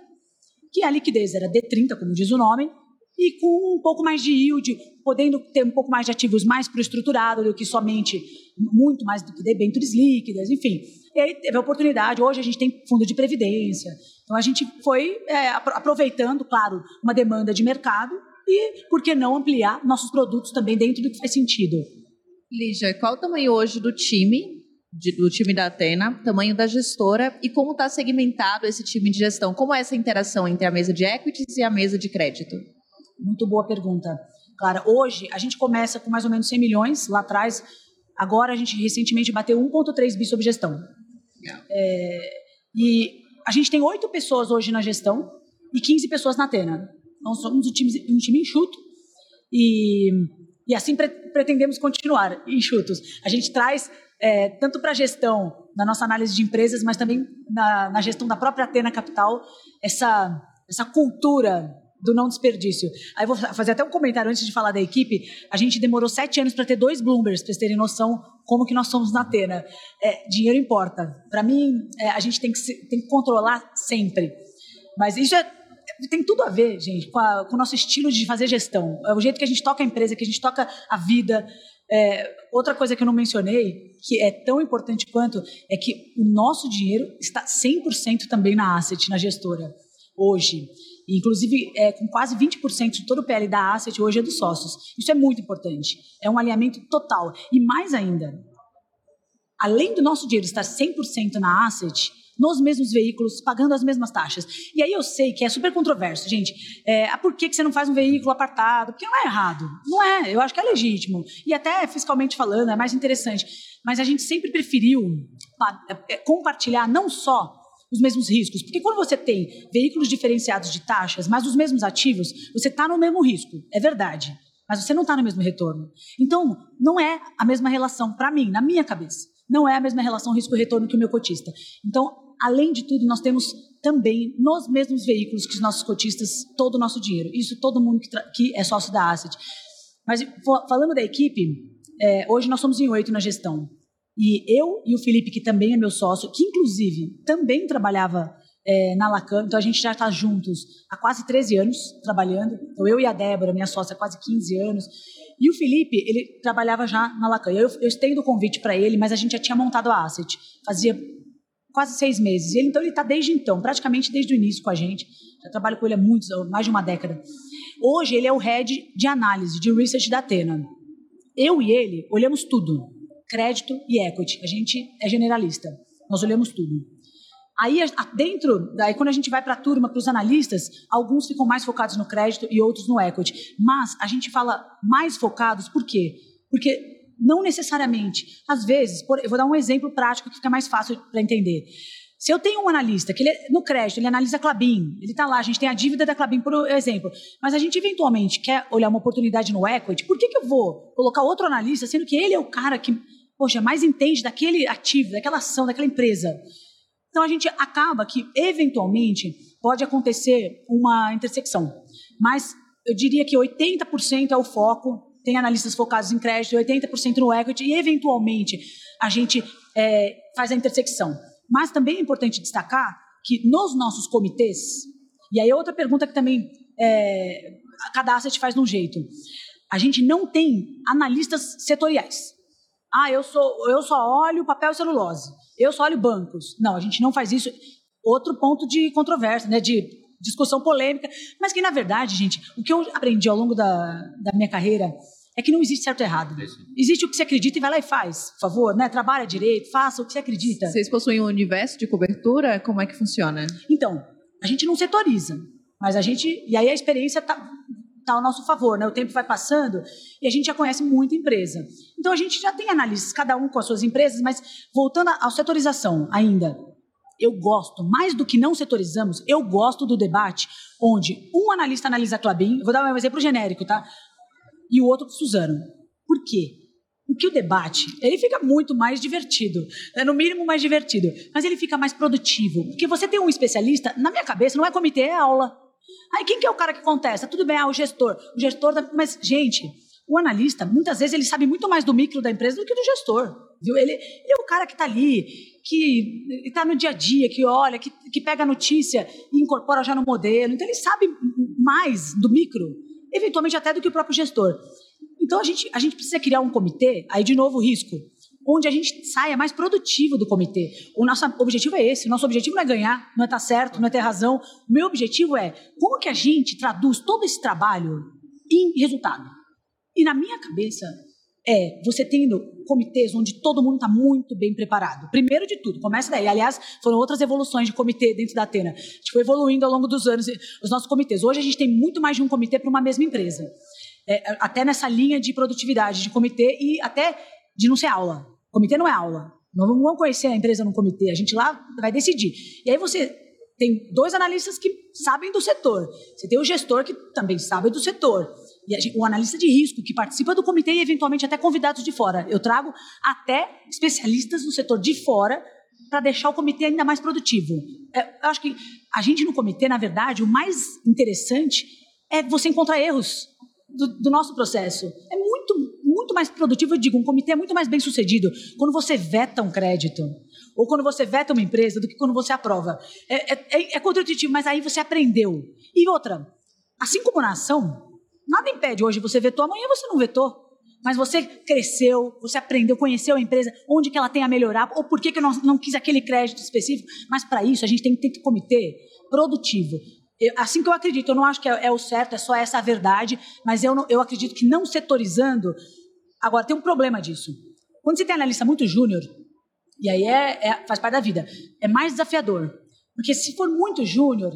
C: que a liquidez era D30, como diz o nome, e com um pouco mais de yield, podendo ter um pouco mais de ativos mais para o estruturado do que somente muito mais do que debêntures líquidas, enfim. E aí teve a oportunidade, hoje a gente tem fundo de previdência, então a gente foi é, aproveitando, claro, uma demanda de mercado e, por que não, ampliar nossos produtos também dentro do que faz sentido.
A: Lígia, qual o tamanho hoje do time, de, do time da Atena, tamanho da gestora e como está segmentado esse time de gestão? Como é essa interação entre a mesa de equities e a mesa de crédito?
C: Muito boa pergunta. Clara, hoje a gente começa com mais ou menos 100 milhões lá atrás. Agora a gente recentemente bateu 1,3 bi sobre gestão. É, e a gente tem oito pessoas hoje na gestão e 15 pessoas na Atena. Nós somos um time, um time enxuto e, e assim pre pretendemos continuar enxutos. A gente traz é, tanto para a gestão da nossa análise de empresas, mas também na, na gestão da própria Atena Capital, essa, essa cultura do não desperdício. Aí vou fazer até um comentário antes de falar da equipe. A gente demorou sete anos para ter dois Bloombergs, para vocês terem noção como que nós somos na Atena. É, dinheiro importa. Para mim, é, a gente tem que, se, tem que controlar sempre. Mas isso é tem tudo a ver, gente, com, a, com, o nosso estilo de fazer gestão. É o jeito que a gente toca a empresa, que a gente toca a vida. É, outra coisa que eu não mencionei, que é tão importante quanto, é que o nosso dinheiro está 100% também na asset, na gestora. hoje. Inclusive, é, com quase 20% de todo o PL da Asset hoje é dos sócios. Isso é muito importante. É um alinhamento total. E mais ainda, além do nosso dinheiro estar 100% na Asset, nos mesmos veículos, pagando as mesmas taxas. E aí eu sei que é super controverso, gente. É, ah, por que, que você não faz um veículo apartado? Porque não é errado. Não é, eu acho que é legítimo. E até fiscalmente falando, é mais interessante. Mas a gente sempre preferiu é, compartilhar não só os mesmos riscos. Porque quando você tem veículos diferenciados de taxas, mas os mesmos ativos, você está no mesmo risco. É verdade. Mas você não está no mesmo retorno. Então, não é a mesma relação, para mim, na minha cabeça. Não é a mesma relação risco-retorno que o meu cotista. Então, além de tudo, nós temos também nos mesmos veículos que os nossos cotistas todo o nosso dinheiro. Isso todo mundo que, que é sócio da Asset. Mas falando da equipe, é, hoje nós somos em oito na gestão. E eu e o Felipe, que também é meu sócio, que inclusive também trabalhava é, na Lacan, então a gente já está juntos há quase 13 anos trabalhando. Então eu e a Débora, minha sócia, há quase 15 anos. E o Felipe, ele trabalhava já na Lacan. Eu, eu estendo o convite para ele, mas a gente já tinha montado a Asset. Fazia quase seis meses. Ele, então ele está desde então, praticamente desde o início com a gente. Já trabalho com ele há muitos, mais de uma década. Hoje ele é o head de análise, de research da Atena. Eu e ele olhamos tudo crédito e equity. A gente é generalista, nós olhamos tudo. Aí, dentro, daí quando a gente vai para a turma, para os analistas, alguns ficam mais focados no crédito e outros no equity. Mas a gente fala mais focados, por quê? Porque não necessariamente. Às vezes, por, eu vou dar um exemplo prático que fica mais fácil para entender. Se eu tenho um analista que ele, no crédito ele analisa a Clabin, ele está lá, a gente tem a dívida da Clabin, por exemplo, mas a gente eventualmente quer olhar uma oportunidade no equity, por que, que eu vou colocar outro analista, sendo que ele é o cara que poxa, mais entende daquele ativo, daquela ação, daquela empresa. Então a gente acaba que, eventualmente, pode acontecer uma intersecção. Mas eu diria que 80% é o foco, tem analistas focados em crédito, 80% no equity, e eventualmente a gente é, faz a intersecção. Mas também é importante destacar que nos nossos comitês, e aí é outra pergunta que também é, cada asset faz de um jeito, a gente não tem analistas setoriais. Ah, eu sou, eu só olho papel e celulose. Eu só olho bancos. Não, a gente não faz isso. Outro ponto de controvérsia, né, de discussão polêmica, mas que na verdade, gente, o que eu aprendi ao longo da, da minha carreira é que não existe certo e errado. Existe o que você acredita e vai lá e faz, por favor, né? Trabalha direito, faça o que você acredita.
A: Vocês possuem um universo de cobertura? Como é que funciona?
C: Então, a gente não setoriza, mas a gente e aí a experiência tá, está ao nosso favor, né? O tempo vai passando e a gente já conhece muita empresa. Então a gente já tem análises, cada um com as suas empresas, mas voltando à setorização ainda, eu gosto, mais do que não setorizamos, eu gosto do debate onde um analista analisa a Clabin, vou dar um exemplo genérico, tá? E o outro Suzano. Por quê? Porque o debate, ele fica muito mais divertido, é no mínimo mais divertido, mas ele fica mais produtivo. Porque você tem um especialista, na minha cabeça, não é comitê, é aula. Aí quem que é o cara que contesta? Tudo bem, ah, o gestor. O gestor, da... mas gente, o analista, muitas vezes ele sabe muito mais do micro da empresa do que do gestor. Viu? Ele, ele é o cara que está ali, que está no dia a dia, que olha, que, que pega a notícia e incorpora já no modelo. Então ele sabe mais do micro, eventualmente até do que o próprio gestor. Então a gente, a gente precisa criar um comitê, aí de novo risco onde a gente saia mais produtivo do comitê. O nosso objetivo é esse. O nosso objetivo não é ganhar, não é estar certo, não é ter razão. O meu objetivo é como que a gente traduz todo esse trabalho em resultado. E na minha cabeça é você tendo comitês onde todo mundo está muito bem preparado. Primeiro de tudo, começa daí. Aliás, foram outras evoluções de comitê dentro da Atena. A gente foi evoluindo ao longo dos anos os nossos comitês. Hoje a gente tem muito mais de um comitê para uma mesma empresa. É, até nessa linha de produtividade de comitê e até de não ser aula. Comitê não é aula. Nós não vamos conhecer a empresa no comitê, a gente lá vai decidir. E aí você tem dois analistas que sabem do setor. Você tem o gestor que também sabe do setor. Gente, o analista de risco que participa do comitê e eventualmente até convidados de fora. Eu trago até especialistas do setor de fora para deixar o comitê ainda mais produtivo. É, eu acho que a gente no comitê, na verdade, o mais interessante é você encontrar erros do, do nosso processo. É muito muito mais produtivo, eu digo, um comitê é muito mais bem sucedido quando você veta um crédito ou quando você veta uma empresa do que quando você aprova. É, é, é, é contraintuitivo, mas aí você aprendeu. E outra, assim como na ação, nada impede hoje você vetou, amanhã você não vetou. Mas você cresceu, você aprendeu, conheceu a empresa, onde que ela tem a melhorar, ou por que, que eu não, não quis aquele crédito específico. Mas para isso a gente tem que ter um comitê produtivo. eu, assim que eu acredito, eu não acho que é, é, o certo, é só essa a verdade, mas eu, não, eu acredito que não setorizando. Agora, tem um problema disso. Quando você tem analista muito júnior, e aí é, é, faz parte da vida, é mais desafiador. Porque se for muito júnior,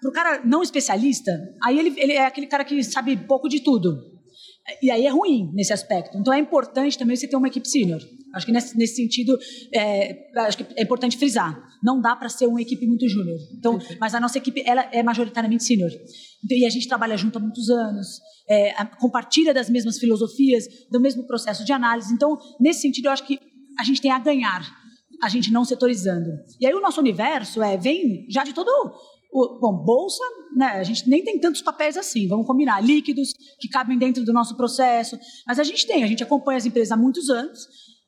C: para o cara não especialista, aí ele, ele é aquele cara que sabe pouco de tudo. E aí é ruim nesse aspecto. Então é importante também você ter uma equipe sênior. Acho que nesse, nesse sentido, é, acho que é importante frisar. Não dá para ser uma equipe muito júnior. Então, mas a nossa equipe ela é majoritariamente sênior. Então, e a gente trabalha junto há muitos anos, é, compartilha das mesmas filosofias, do mesmo processo de análise. Então, nesse sentido, eu acho que a gente tem a ganhar, a gente não setorizando. E aí o nosso universo é vem já de todo o, bom, bolsa, né, a gente nem tem tantos papéis assim, vamos combinar, líquidos que cabem dentro do nosso processo, mas a gente tem, a gente acompanha as empresas há muitos anos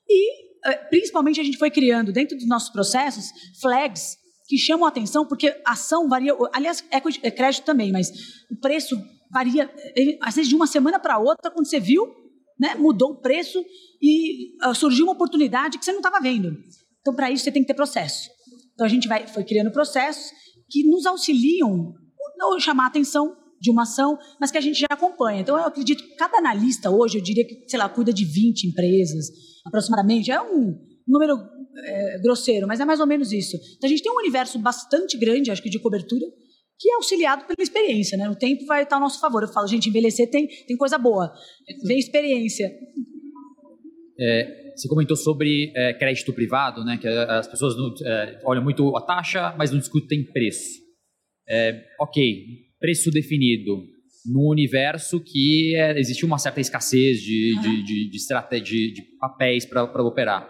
C: e, eh, principalmente, a gente foi criando dentro dos nossos processos flags que chamam a atenção porque a ação varia, aliás, é crédito também, mas o preço varia, às vezes de uma semana para outra, quando você viu, né, mudou o preço e uh, surgiu uma oportunidade que você não estava vendo. Então, para isso, você tem que ter processo. Então, a gente vai, foi criando processos que nos auxiliam não chamar a atenção de uma ação, mas que a gente já acompanha. Então, eu acredito que cada analista hoje, eu diria que, sei lá, cuida de 20 empresas, aproximadamente. É um número é, grosseiro, mas é mais ou menos isso. Então, a gente tem um universo bastante grande, acho que, de cobertura, que é auxiliado pela experiência, né? O tempo vai estar ao nosso favor. Eu falo, gente, envelhecer tem, tem coisa boa, vem experiência.
B: É, você comentou sobre é, crédito privado, né? Que as pessoas não, é, olham muito a taxa, mas não discutem preço. É, ok, preço definido no universo que é, existe uma certa escassez de, uhum. de, de, de, estratégia, de papéis para operar.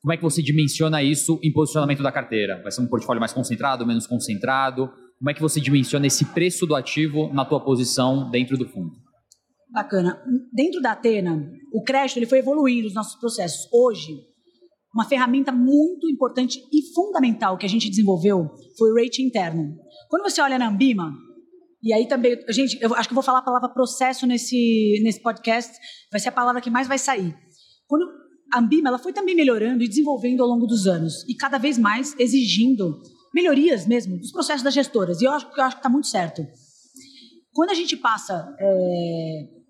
B: Como é que você dimensiona isso em posicionamento da carteira? Vai ser um portfólio mais concentrado, menos concentrado? Como é que você dimensiona esse preço do ativo na tua posição dentro do fundo?
C: Bacana. Dentro da Atena, o crédito ele foi evoluindo os nossos processos. Hoje, uma ferramenta muito importante e fundamental que a gente desenvolveu foi o rating interno. Quando você olha na Ambima, e aí também, gente, eu acho que eu vou falar a palavra processo nesse, nesse podcast, vai ser a palavra que mais vai sair. Quando a Ambima ela foi também melhorando e desenvolvendo ao longo dos anos, e cada vez mais exigindo melhorias mesmo dos processos das gestoras, e eu acho, eu acho que está muito certo. Quando a gente passa é,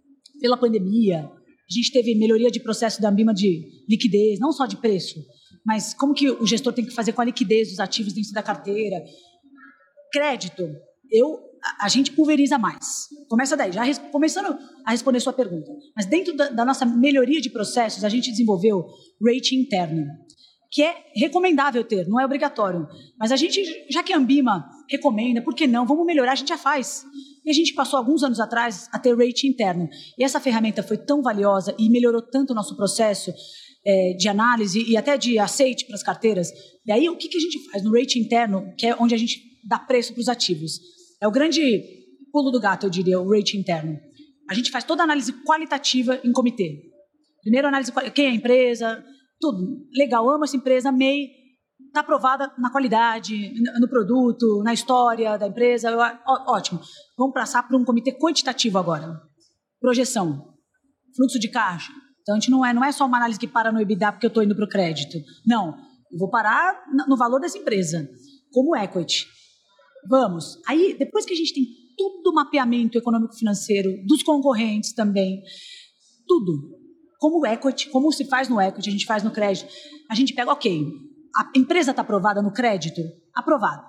C: pela pandemia, a gente teve melhoria de processo da Ambima de liquidez, não só de preço, mas como que o gestor tem que fazer com a liquidez dos ativos dentro da carteira. Crédito, eu, a, gente pulveriza mais. Começa daí, já res, começando a responder sua pergunta. Mas dentro da, da nossa melhoria de processos, a gente desenvolveu rating interno, que é recomendável ter, não é obrigatório. Mas a gente, já que a Ambima recomenda, por que não? Vamos melhorar, a gente já faz. E a gente passou alguns anos atrás a ter rating interno. E essa ferramenta foi tão valiosa e melhorou tanto o nosso processo é, de análise e até de aceite para as carteiras. E aí, o que, que a gente faz no rating interno, que é onde a gente dá preço para os ativos? É o grande pulo do gato, eu diria, o rating interno. A gente faz toda a análise qualitativa em comitê. Primeiro, análise quem é a empresa, tudo. Legal, amo essa empresa, amei, está aprovada na qualidade, no produto, na história da empresa. Ó, ótimo. Vamos passar para um comitê quantitativo agora. Projeção, fluxo de caixa. Então a gente não é, não é só uma análise que para no EBITDA porque eu estou indo para o crédito. Não, eu vou parar no valor dessa empresa, como equity. Vamos. Aí, depois que a gente tem tudo o mapeamento econômico-financeiro dos concorrentes também, tudo, como equity, como se faz no equity, a gente faz no crédito, a gente pega, ok, a empresa está aprovada no crédito? Aprovada.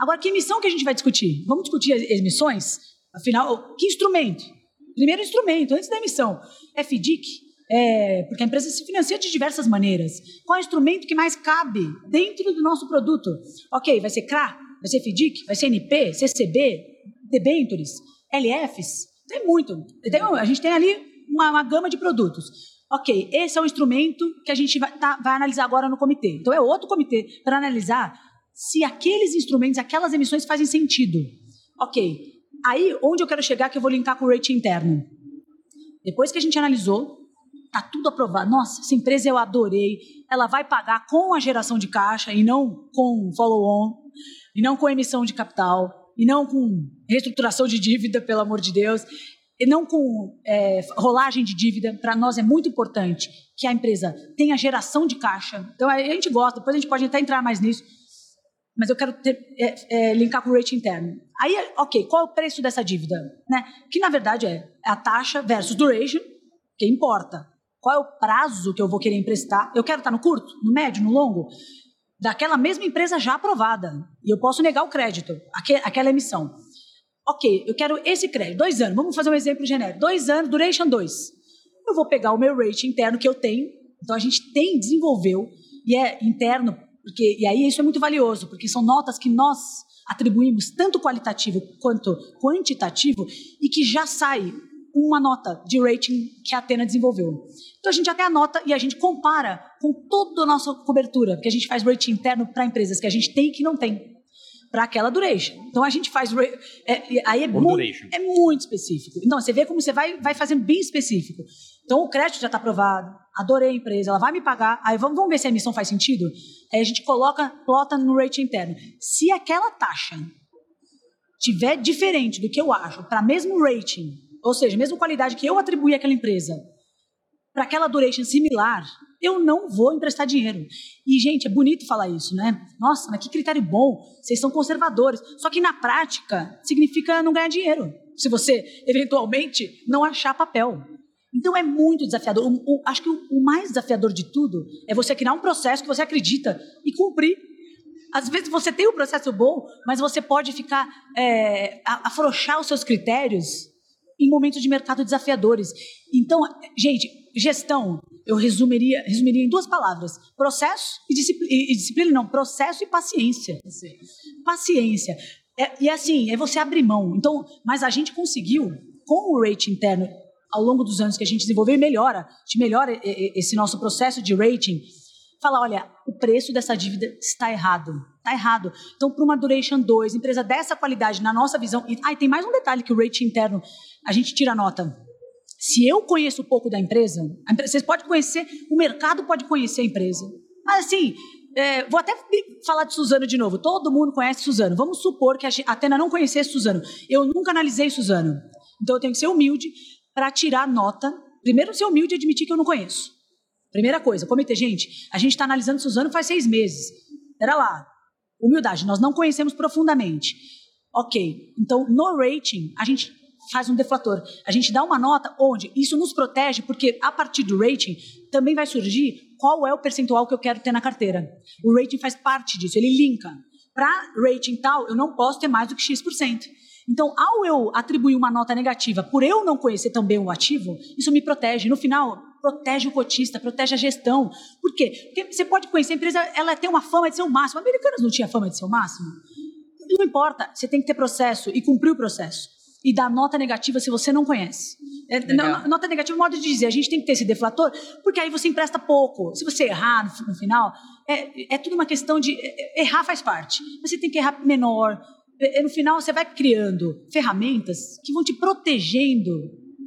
C: Agora, que emissão que a gente vai discutir? Vamos discutir as emissões? Afinal, que instrumento? Primeiro instrumento, antes da emissão. É FDIC? É, porque a empresa se financia de diversas maneiras. Qual é o instrumento que mais cabe dentro do nosso produto? Ok, vai ser CRA? Vai ser FDIC? Vai ser NP? CCB? Debentures? LFs? Tem muito. Tem, a gente tem ali uma, uma gama de produtos. Ok, esse é o instrumento que a gente vai, tá, vai analisar agora no comitê. Então, é outro comitê para analisar se aqueles instrumentos, aquelas emissões fazem sentido. Ok, aí onde eu quero chegar que eu vou linkar com o rating interno. Depois que a gente analisou, tá tudo aprovado. Nossa, essa empresa eu adorei. Ela vai pagar com a geração de caixa e não com follow-on, e não com emissão de capital, e não com reestruturação de dívida, pelo amor de Deus não com é, rolagem de dívida. Para nós é muito importante que a empresa tenha geração de caixa. Então a gente gosta, depois a gente pode até entrar mais nisso, mas eu quero ter, é, é, linkar com o rating interno. Aí, ok, qual é o preço dessa dívida? Né? Que na verdade é a taxa versus duration, que importa. Qual é o prazo que eu vou querer emprestar? Eu quero estar no curto, no médio, no longo? Daquela mesma empresa já aprovada. E eu posso negar o crédito, aquela emissão. Ok, eu quero esse crédito, dois anos. Vamos fazer um exemplo genérico. Dois anos, duration dois. Eu vou pegar o meu rate interno que eu tenho. Então a gente tem, desenvolveu, e é interno, porque, e aí isso é muito valioso, porque são notas que nós atribuímos tanto qualitativo quanto quantitativo e que já sai uma nota de rating que a Atena desenvolveu. Então a gente até anota e a gente compara com toda a nossa cobertura, porque a gente faz rating interno para empresas que a gente tem e que não tem, para aquela duration. Então a gente faz. É, aí é muito, é muito específico. Então você vê como você vai, vai fazendo bem específico. Então o crédito já está aprovado, adorei a empresa, ela vai me pagar. Aí vamos, vamos ver se a emissão faz sentido? Aí a gente coloca, plota no rating interno. Se aquela taxa tiver diferente do que eu acho para mesmo rating ou seja, mesma qualidade que eu atribuí àquela empresa, para aquela duration similar, eu não vou emprestar dinheiro. E, gente, é bonito falar isso, né? Nossa, mas que critério bom, vocês são conservadores. Só que na prática, significa não ganhar dinheiro, se você eventualmente não achar papel. Então é muito desafiador. O, o, acho que o, o mais desafiador de tudo é você criar um processo que você acredita e cumprir. Às vezes você tem um processo bom, mas você pode ficar é, afrouxar os seus critérios em momentos de mercado desafiadores. Então, gente, gestão, eu resumiria, resumiria em duas palavras: processo e disciplina, e disciplina não, processo e paciência. Sim. Paciência. É, e assim, é você abrir mão. Então, mas a gente conseguiu, com o rating interno, ao longo dos anos que a gente desenvolveu, melhora, a gente melhora esse nosso processo de rating, falar, olha, o preço dessa dívida está errado. Está errado. Então, para uma Duration 2, empresa dessa qualidade, na nossa visão. E, ah, e tem mais um detalhe que o rating interno, a gente tira a nota. Se eu conheço um pouco da empresa, empresa vocês podem conhecer, o mercado pode conhecer a empresa. Mas assim, é, vou até falar de Suzano de novo. Todo mundo conhece Suzano. Vamos supor que a Atena não conhecesse Suzano. Eu nunca analisei Suzano. Então eu tenho que ser humilde para tirar nota. Primeiro, ser humilde e admitir que eu não conheço. Primeira coisa, comitê, gente, a gente está analisando Suzano faz seis meses. Era lá. Humildade, nós não conhecemos profundamente. Ok, então no rating, a gente faz um deflator. A gente dá uma nota onde isso nos protege, porque a partir do rating também vai surgir qual é o percentual que eu quero ter na carteira. O rating faz parte disso, ele linka. Para rating tal, eu não posso ter mais do que X%. Então, ao eu atribuir uma nota negativa por eu não conhecer tão bem o ativo, isso me protege. No final, protege o cotista, protege a gestão. Por quê? Porque você pode conhecer a empresa, ela tem uma fama de ser o máximo. Americanas não tinha fama de ser o máximo. Não importa, você tem que ter processo e cumprir o processo. E dar nota negativa se você não conhece. É, nota negativa é um modo de dizer, a gente tem que ter esse deflator, porque aí você empresta pouco. Se você errar no, no final, é, é tudo uma questão de. É, errar faz parte. Você tem que errar menor. É, no final, você vai criando ferramentas que vão te protegendo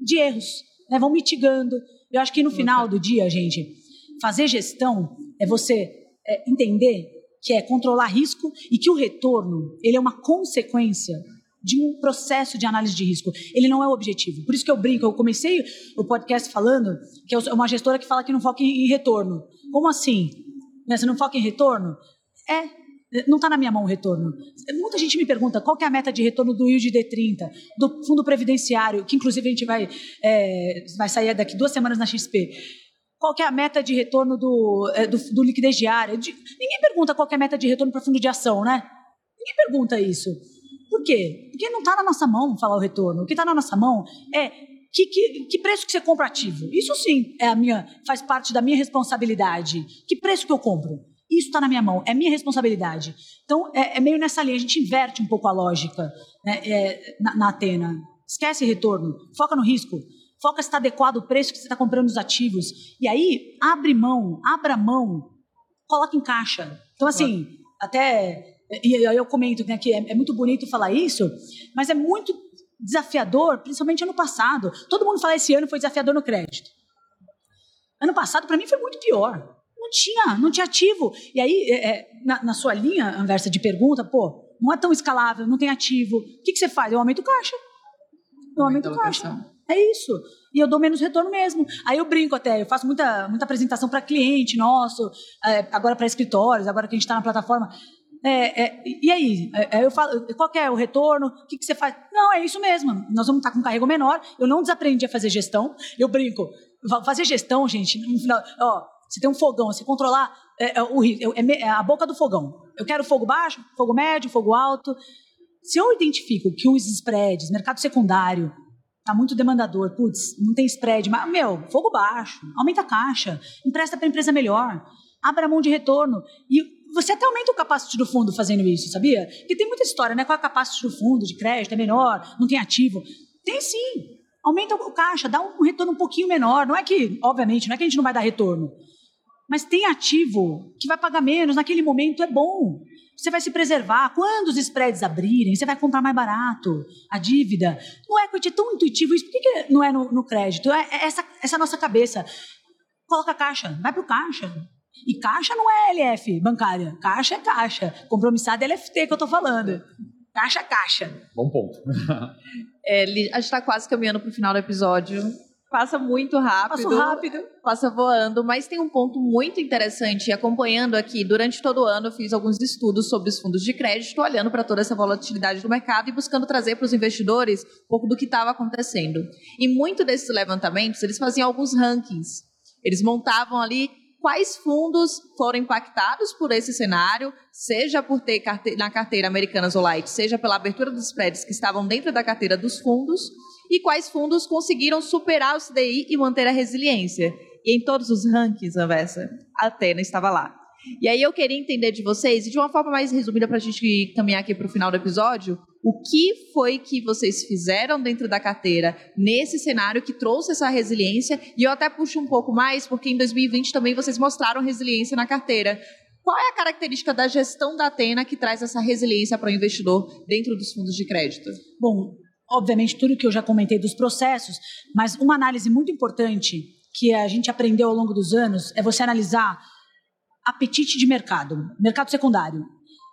C: de erros, né? vão mitigando. Eu acho que no final do dia, gente, fazer gestão é você é, entender que é controlar risco e que o retorno ele é uma consequência de um processo de análise de risco. Ele não é o objetivo. Por isso que eu brinco. Eu comecei o podcast falando que é uma gestora que fala que não foca em retorno. Como assim? Né, você não foca em retorno? É, não está na minha mão o retorno. Muita gente me pergunta qual é a meta de retorno do yield D30, do fundo previdenciário, que inclusive a gente vai, é, vai sair daqui duas semanas na XP. Qual é a meta de retorno do, é, do, do liquidez diária? De, ninguém pergunta qual é a meta de retorno para fundo de ação, né? Ninguém pergunta isso. Por quê? Porque não está na nossa mão falar o retorno. O que está na nossa mão é que, que, que, preço que você compra ativo. Isso sim é a minha, faz parte da minha responsabilidade. Que preço que eu compro? Isso está na minha mão, é minha responsabilidade. Então, é, é, meio nessa linha, a gente inverte um pouco a lógica né, é, na, na Atena. Esquece retorno, foca no risco, foca se está adequado o preço que você está comprando os ativos. E aí, abre mão, abra mão, coloca em caixa. Então, assim, até. E aí eu comento né, que é, é muito bonito falar isso, mas é muito desafiador, principalmente ano passado. Todo mundo fala esse ano foi desafiador no crédito. Ano passado, para mim, foi muito pior. Não tinha, não tinha ativo. E aí, é, é, na, na, sua linha anversa de pergunta, pô, não é tão escalável, não tem ativo. O que, que você faz? Eu aumento o caixa. Eu aumento o caixa. É isso. E eu dou menos retorno mesmo. Aí eu brinco até, eu faço muita, muita apresentação para cliente nosso, é, agora para escritórios, agora que a gente está na plataforma. É, é, e aí? É, é, eu falo, qual é o retorno? O que, que, você faz? Não, é isso mesmo. Nós vamos estar com um carrego menor. Eu não desaprendi a fazer gestão. Eu brinco. Fazer gestão, gente, no final, ó, você tem um fogão, você controlar é, é, o, é, a boca do fogão. Eu quero fogo baixo, fogo médio, fogo alto. Se eu identifico que os spreads, mercado secundário, está muito demandador, putz, não tem spread, mas, meu, fogo baixo, aumenta a caixa, empresta para empresa melhor, abra mão de retorno. E você até aumenta o capacity do fundo fazendo isso, sabia? Porque tem muita história, né? Qual é a capacity do fundo de crédito? É menor, não tem ativo. Tem sim. Aumenta o caixa, dá um retorno um pouquinho menor. Não é que, obviamente, não é que a gente não vai dar retorno. Mas tem ativo que vai pagar menos, naquele momento é bom. Você vai se preservar. Quando os spreads abrirem, você vai comprar mais barato a dívida. O equity é tão intuitivo isso. Por que, que não é no, no crédito? É, é essa, essa nossa cabeça. Coloca caixa, vai para o caixa. E caixa não é LF bancária. Caixa é caixa. Compromissada é LFT que eu estou falando. Caixa é caixa.
B: Bom ponto.
A: é, a gente está quase caminhando para o final do episódio. Passa muito rápido.
C: Passa rápido.
A: Passa voando, mas tem um ponto muito interessante. Acompanhando aqui, durante todo o ano, eu fiz alguns estudos sobre os fundos de crédito, olhando para toda essa volatilidade do mercado e buscando trazer para os investidores um pouco do que estava acontecendo. E muito desses levantamentos, eles faziam alguns rankings. Eles montavam ali quais fundos foram impactados por esse cenário, seja por ter na carteira Americanas ou Light, seja pela abertura dos spreads que estavam dentro da carteira dos fundos, e quais fundos conseguiram superar o CDI e manter a resiliência. E em todos os rankings, Anversa, a Atena estava lá. E aí eu queria entender de vocês, e de uma forma mais resumida para a gente caminhar aqui para o final do episódio, o que foi que vocês fizeram dentro da carteira nesse cenário que trouxe essa resiliência? E eu até puxo um pouco mais, porque em 2020 também vocês mostraram resiliência na carteira. Qual é a característica da gestão da Atena que traz essa resiliência para o investidor dentro dos fundos de crédito?
C: Bom, obviamente tudo que eu já comentei dos processos, mas uma análise muito importante que a gente aprendeu ao longo dos anos é você analisar apetite de mercado, mercado secundário.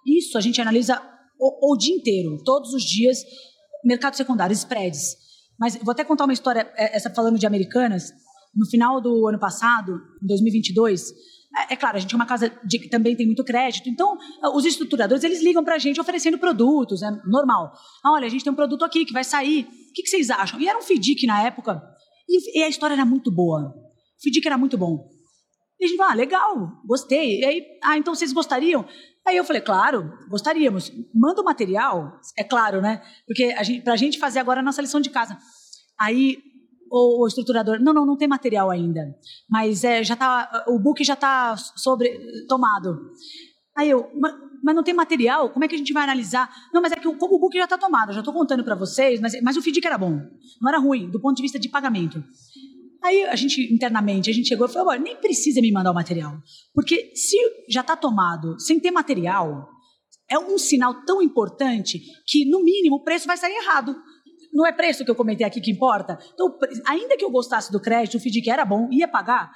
C: Isso a gente analisa o, o dia inteiro, todos os dias, mercado secundário, spreads. Mas vou até contar uma história, é, essa falando de americanas. No final do ano passado, em 2022, é, é claro, a gente é uma casa de, que também tem muito crédito, então os estruturadores eles ligam para a gente oferecendo produtos, é normal. Ah, olha, a gente tem um produto aqui que vai sair, o que, que vocês acham? E era um FDIC na época, e, e, a história era muito boa. O FDIC era muito bom. E a gente falou, ah, legal, gostei. E aí, ah, então vocês gostariam? Aí eu falei, claro, gostaríamos. Manda o material, é claro, né? Porque a gente, pra gente fazer agora a nossa lição de casa. Aí o, o estruturador, não, não, não tem material ainda. Mas é, já tá, o book já está sobre tomado. Aí eu, mas, não tem material, como é que a gente vai analisar? Não, mas é que o, como o book já está tomado, eu já estou contando para vocês, mas, mas o feed era bom, não era ruim, do ponto de vista de pagamento. Aí a gente, internamente, a gente chegou e falou: nem precisa me mandar o material. Porque se já está tomado sem ter material, é um sinal tão importante que, no mínimo, o preço vai sair errado. Não é preço que eu comentei aqui que importa? Então, ainda que eu gostasse do crédito, o FDIC era bom, ia pagar,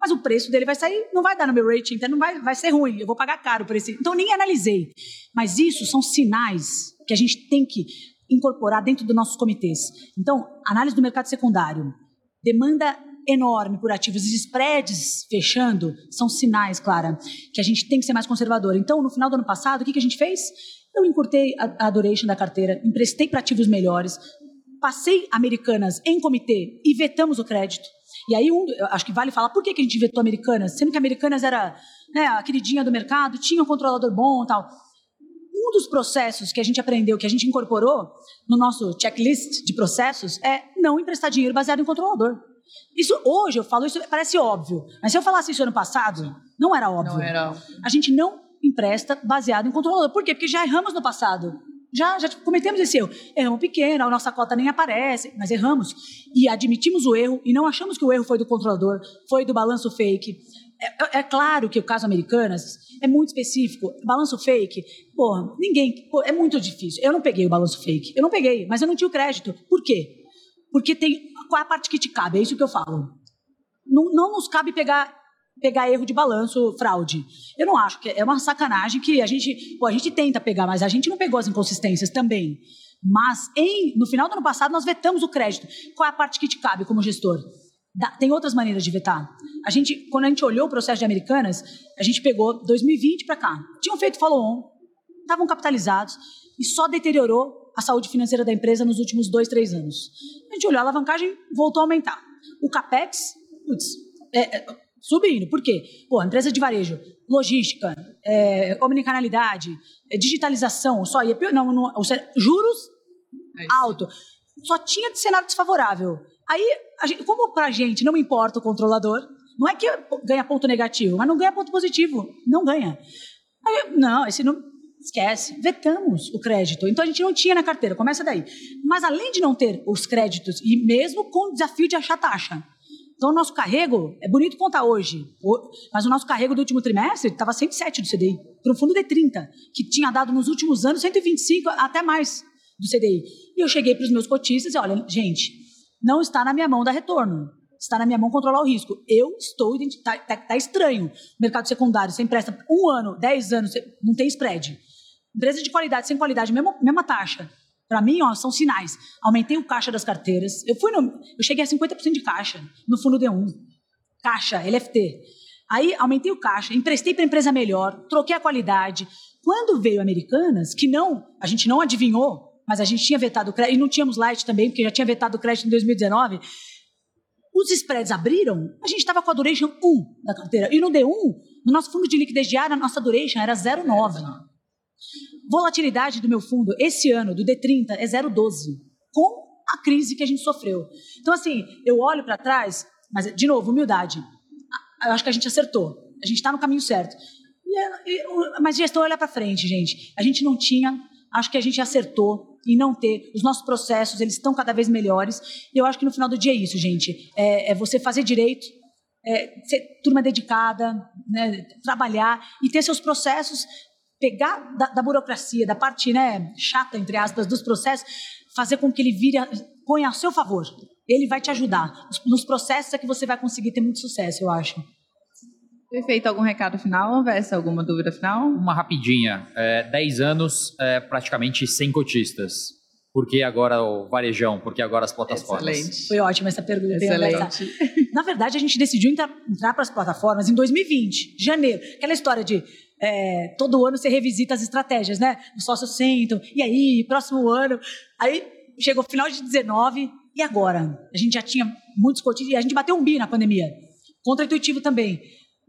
C: mas o preço dele vai sair, não vai dar no meu rating, então não vai, vai ser ruim, eu vou pagar caro por esse. Então, nem analisei. Mas isso são sinais que a gente tem que incorporar dentro dos nossos comitês. Então, análise do mercado secundário, demanda enorme por ativos e spreads fechando são sinais, Clara, que a gente tem que ser mais conservador. Então, no final do ano passado, o que, que a gente fez? Eu encurtei a, a duration da carteira, emprestei para ativos melhores, passei americanas em comitê e vetamos o crédito. E aí, um, acho que vale falar por que, que a gente vetou americanas, sendo que americanas era né, a queridinha do mercado, tinha um controlador bom e tal. Um dos processos que a gente aprendeu, que a gente incorporou no nosso checklist de processos é não emprestar dinheiro baseado em controlador. Isso hoje eu falo isso parece óbvio, mas se eu falasse isso ano passado, não era óbvio.
A: Não era.
C: A gente não empresta baseado em controlador. Por quê? Porque já erramos no passado. Já, já cometemos esse erro. Erramos pequeno, a nossa cota nem aparece, mas erramos. E admitimos o erro e não achamos que o erro foi do controlador, foi do balanço fake. É, é, claro que o caso Americanas é muito específico. Balanço fake, porra, ninguém. é muito difícil. Eu não peguei o balanço fake. Eu não peguei, mas eu não tinha o crédito. Por quê? Porque tem. Qual é a parte que te cabe? É isso que eu falo. Não, não nos cabe pegar pegar erro de balanço, fraude. Eu não acho que é uma sacanagem que a gente, pô, a gente tenta pegar, mas a gente não pegou as inconsistências também. Mas em, no final do ano passado nós vetamos o crédito. Qual é a parte que te cabe como gestor? Tem outras maneiras de vetar. A gente, quando a gente olhou o processo de Americanas, a gente pegou 2020 para cá. Tinham feito follow-on, estavam capitalizados e só deteriorou a saúde financeira da empresa nos últimos dois, três anos. A gente olhou, a alavancagem voltou a aumentar. O CAPEX, putz, é, é, subindo. Por quê? Pô, empresa de varejo, logística, é, omnicanalidade, é, digitalização, só ia, não, não, juros é alto. Só tinha de cenário desfavorável. Aí, gente, como para a gente não importa o controlador, não é que ganha ponto negativo, mas não ganha ponto positivo. Não ganha. Aí, não, esse não. Esquece. Vetamos o crédito. Então a gente não tinha na carteira. Começa daí. Mas além de não ter os créditos, e mesmo com o desafio de achar taxa. Então o nosso carrego, é bonito contar hoje, mas o nosso carrego do último trimestre estava 107 do CDI, para um fundo de 30, que tinha dado nos últimos anos 125, até mais do CDI. E eu cheguei para os meus cotistas e olha, gente, não está na minha mão dar retorno. Está na minha mão controlar o risco. Eu estou está tá, tá estranho. Mercado secundário, você empresta um ano, dez anos, não tem spread. Empresa de qualidade, sem qualidade, mesma, mesma taxa. Para mim, ó, são sinais. Aumentei o caixa das carteiras. Eu fui no, eu cheguei a 50% de caixa no fundo D1. Caixa, LFT. Aí aumentei o caixa, emprestei para empresa melhor, troquei a qualidade. Quando veio Americanas, que não, a gente não adivinhou, mas a gente tinha vetado o crédito, e não tínhamos light também, porque já tinha vetado o crédito em 2019. Os spreads abriram, a gente estava com a duration 1 da carteira. E no D1, no nosso fundo de liquidez diária, a nossa duration era 0,9. Volatilidade do meu fundo esse ano, do D30, é 0,12. Com a crise que a gente sofreu. Então, assim, eu olho para trás, mas, de novo, humildade. Eu acho que a gente acertou. A gente está no caminho certo. E, e, mas gestão olha para frente, gente. A gente não tinha acho que a gente acertou em não ter. Os nossos processos, eles estão cada vez melhores. E eu acho que no final do dia é isso, gente. É, é você fazer direito, é, ser turma dedicada, né, trabalhar e ter seus processos, pegar da, da, burocracia, da parte né, chata, entre aspas, dos processos, fazer com que ele vire, ponha a seu favor. Ele vai te ajudar. Nos processos é que você vai conseguir ter muito sucesso, eu acho.
A: Perfeito. Algum recado final, Vessa? Alguma dúvida final?
B: Uma rapidinha. É, 10 anos, é, praticamente sem cotistas. Por que agora o varejão? Por que agora as plataformas?
C: Excelente. Foi ótima essa pergunta.
A: Excelente.
C: Na verdade, a gente decidiu entrar, entrar para as plataformas em 2020, janeiro. Aquela história de é, todo ano você revisita as estratégias, né? Os sócios sentam, e aí, próximo ano. Aí chegou o final de 19, e agora? A gente já tinha muitos cotistas, e a gente bateu um bi na pandemia. Contra-intuitivo também.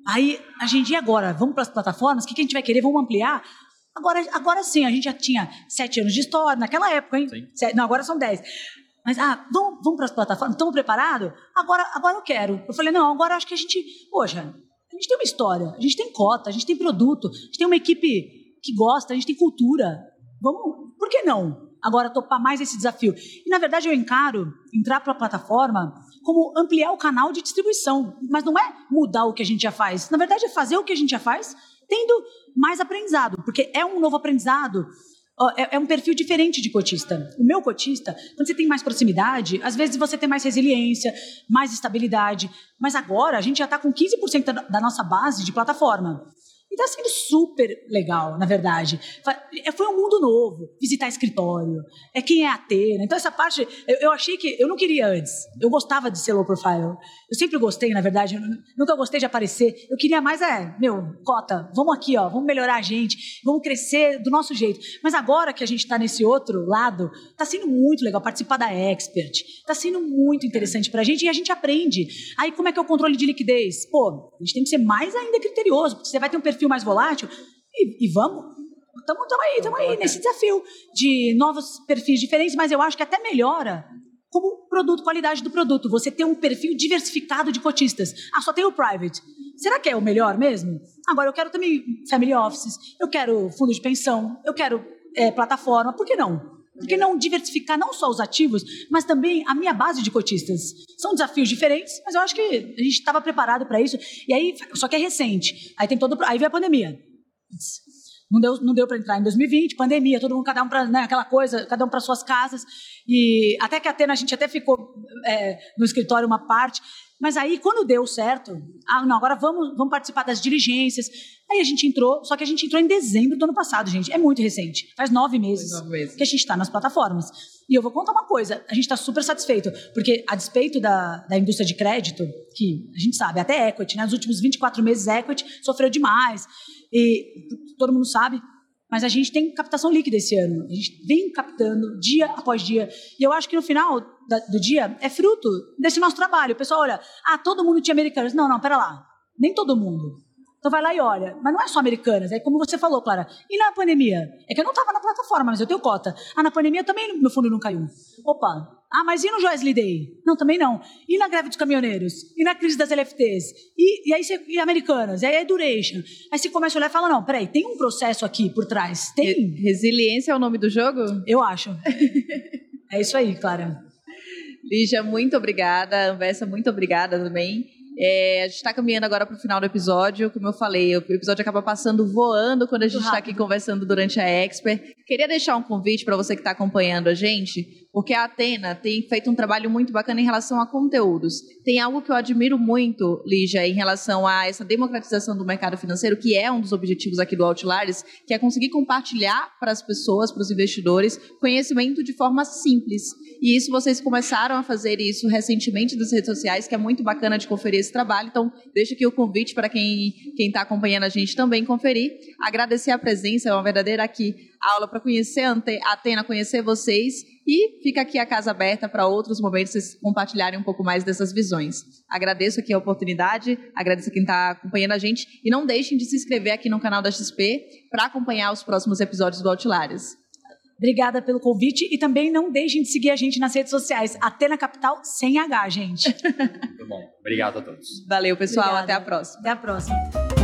C: Aí a gente, e agora? Vamos para as plataformas? O que, que a gente vai querer? Vamos ampliar? Agora, agora sim, a gente já tinha sete anos de história, naquela época, hein? Sete, não, agora são dez. Mas, ah, vamos, vamos para as plataformas? Estamos preparados? Agora, agora eu quero. Eu falei, não, agora acho que a gente, poxa, a gente tem uma história, a gente tem cota, a gente tem produto, a gente tem uma equipe que gosta, a gente tem cultura. Vamos, por que não? Agora topar mais esse desafio. E, na verdade, eu encaro entrar para a plataforma como ampliar o canal de distribuição. Mas não é mudar o que a gente já faz. Na verdade, é fazer o que a gente já faz, tendo mais aprendizado, porque é um novo aprendizado. É, é um perfil diferente de cotista. O meu cotista, quando você tem mais proximidade, às vezes você tem mais resiliência, mais estabilidade. Mas agora a gente já está com 15% da nossa base de plataforma. E está sendo super legal, na verdade. É, foi um mundo novo, visitar escritório, é quem é Atena. Então, essa parte, eu, eu, achei que. Eu não queria antes. Eu gostava de ser low profile. Eu sempre gostei, na verdade. nunca gostei de aparecer. Eu queria mais, é, meu, cota, vamos aqui, ó, vamos melhorar a gente, vamos crescer do nosso jeito. Mas agora que a gente está nesse outro lado, está sendo muito legal participar da Expert. Está sendo muito interessante para a gente e a gente aprende. Aí, como é que é o controle de liquidez? Pô, a gente tem que ser mais ainda criterioso, porque você vai ter um perfil perfil mais volátil, e, e vamos, estamos aí, estamos aí nesse desafio de novos perfis diferentes, mas eu acho que até melhora como produto, qualidade do produto. Você tem um perfil diversificado de cotistas. Ah, só tem o private. Será que é o melhor mesmo? Agora, eu quero também family offices, eu quero fundo de pensão, eu quero é, plataforma, por que não? Por que não diversificar não só os ativos, mas também a minha base de cotistas? São desafios diferentes, mas eu acho que a gente estava preparado para isso. E aí, só que é recente. Aí tem todo, aí veio a pandemia. Não deu, não deu para entrar em 2020, pandemia, todo mundo, cada um para né, aquela coisa, cada um para suas casas. E até que a Atena, a gente até ficou é, no escritório uma parte. Mas aí, quando deu certo, ah, não, agora vamos, vamos participar das diligências. Aí a gente entrou, só que a gente entrou em dezembro do ano passado, gente. É muito recente. Faz nove meses, nove meses. que a gente está nas plataformas. E eu vou contar uma coisa: a gente está super satisfeito, porque a despeito da, da indústria de crédito, que a gente sabe, até equity, né? Nos últimos 24 meses, equity sofreu demais. E todo mundo sabe, mas a gente tem captação líquida esse ano. A gente vem captando dia após dia. E eu acho que no final do dia é fruto desse nosso trabalho. O pessoal olha, ah, todo mundo tinha americanos. Não, não, pera lá. Nem todo mundo. Então vai lá e olha. Mas não é só americanas, é como você falou, Clara. E na pandemia? É que eu não estava na plataforma, mas eu tenho cota. Ah, na pandemia também meu fundo não caiu. Opa. Ah, mas e no Joesley Day? Não, também não. E na greve dos caminhoneiros? E na crise das LFTs? E, e aí você, e americanas? E aí a duration? Aí você começa a olhar e fala, não, peraí, tem um processo aqui por trás. Tem.
A: Resiliência é o nome do jogo?
C: Eu acho. é isso aí, Clara.
A: Lígia, muito obrigada. Anvessa, muito obrigada também. É, a gente está caminhando agora para o final do episódio. Como eu falei, o episódio acaba passando voando quando a gente está aqui conversando durante a Expert. Queria deixar um convite para você que está acompanhando a gente, porque a Atena tem feito um trabalho muito bacana em relação a conteúdos. Tem algo que eu admiro muito, Lígia, em relação a essa democratização do mercado financeiro, que é um dos objetivos aqui do Outliers, que é conseguir compartilhar para as pessoas, para os investidores, conhecimento de forma simples. E isso vocês começaram a fazer isso recentemente nas redes sociais, que é muito bacana de conferir esse trabalho. Então, deixo aqui o convite para quem está acompanhando a gente também conferir. Agradecer a presença, é uma verdadeira aqui aula para conhecer a Atena, conhecer vocês. E fica aqui a casa aberta para outros momentos vocês compartilharem um pouco mais dessas visões. Agradeço aqui a oportunidade, agradeço a quem está acompanhando a gente. E não deixem de se inscrever aqui no canal da XP para acompanhar os próximos episódios do Outliers.
C: Obrigada pelo convite e também não deixem de seguir a gente nas redes sociais. Atena Capital sem H, gente.
B: Muito bom. Obrigado a todos.
A: Valeu, pessoal. Obrigada. Até a próxima.
C: Até a próxima.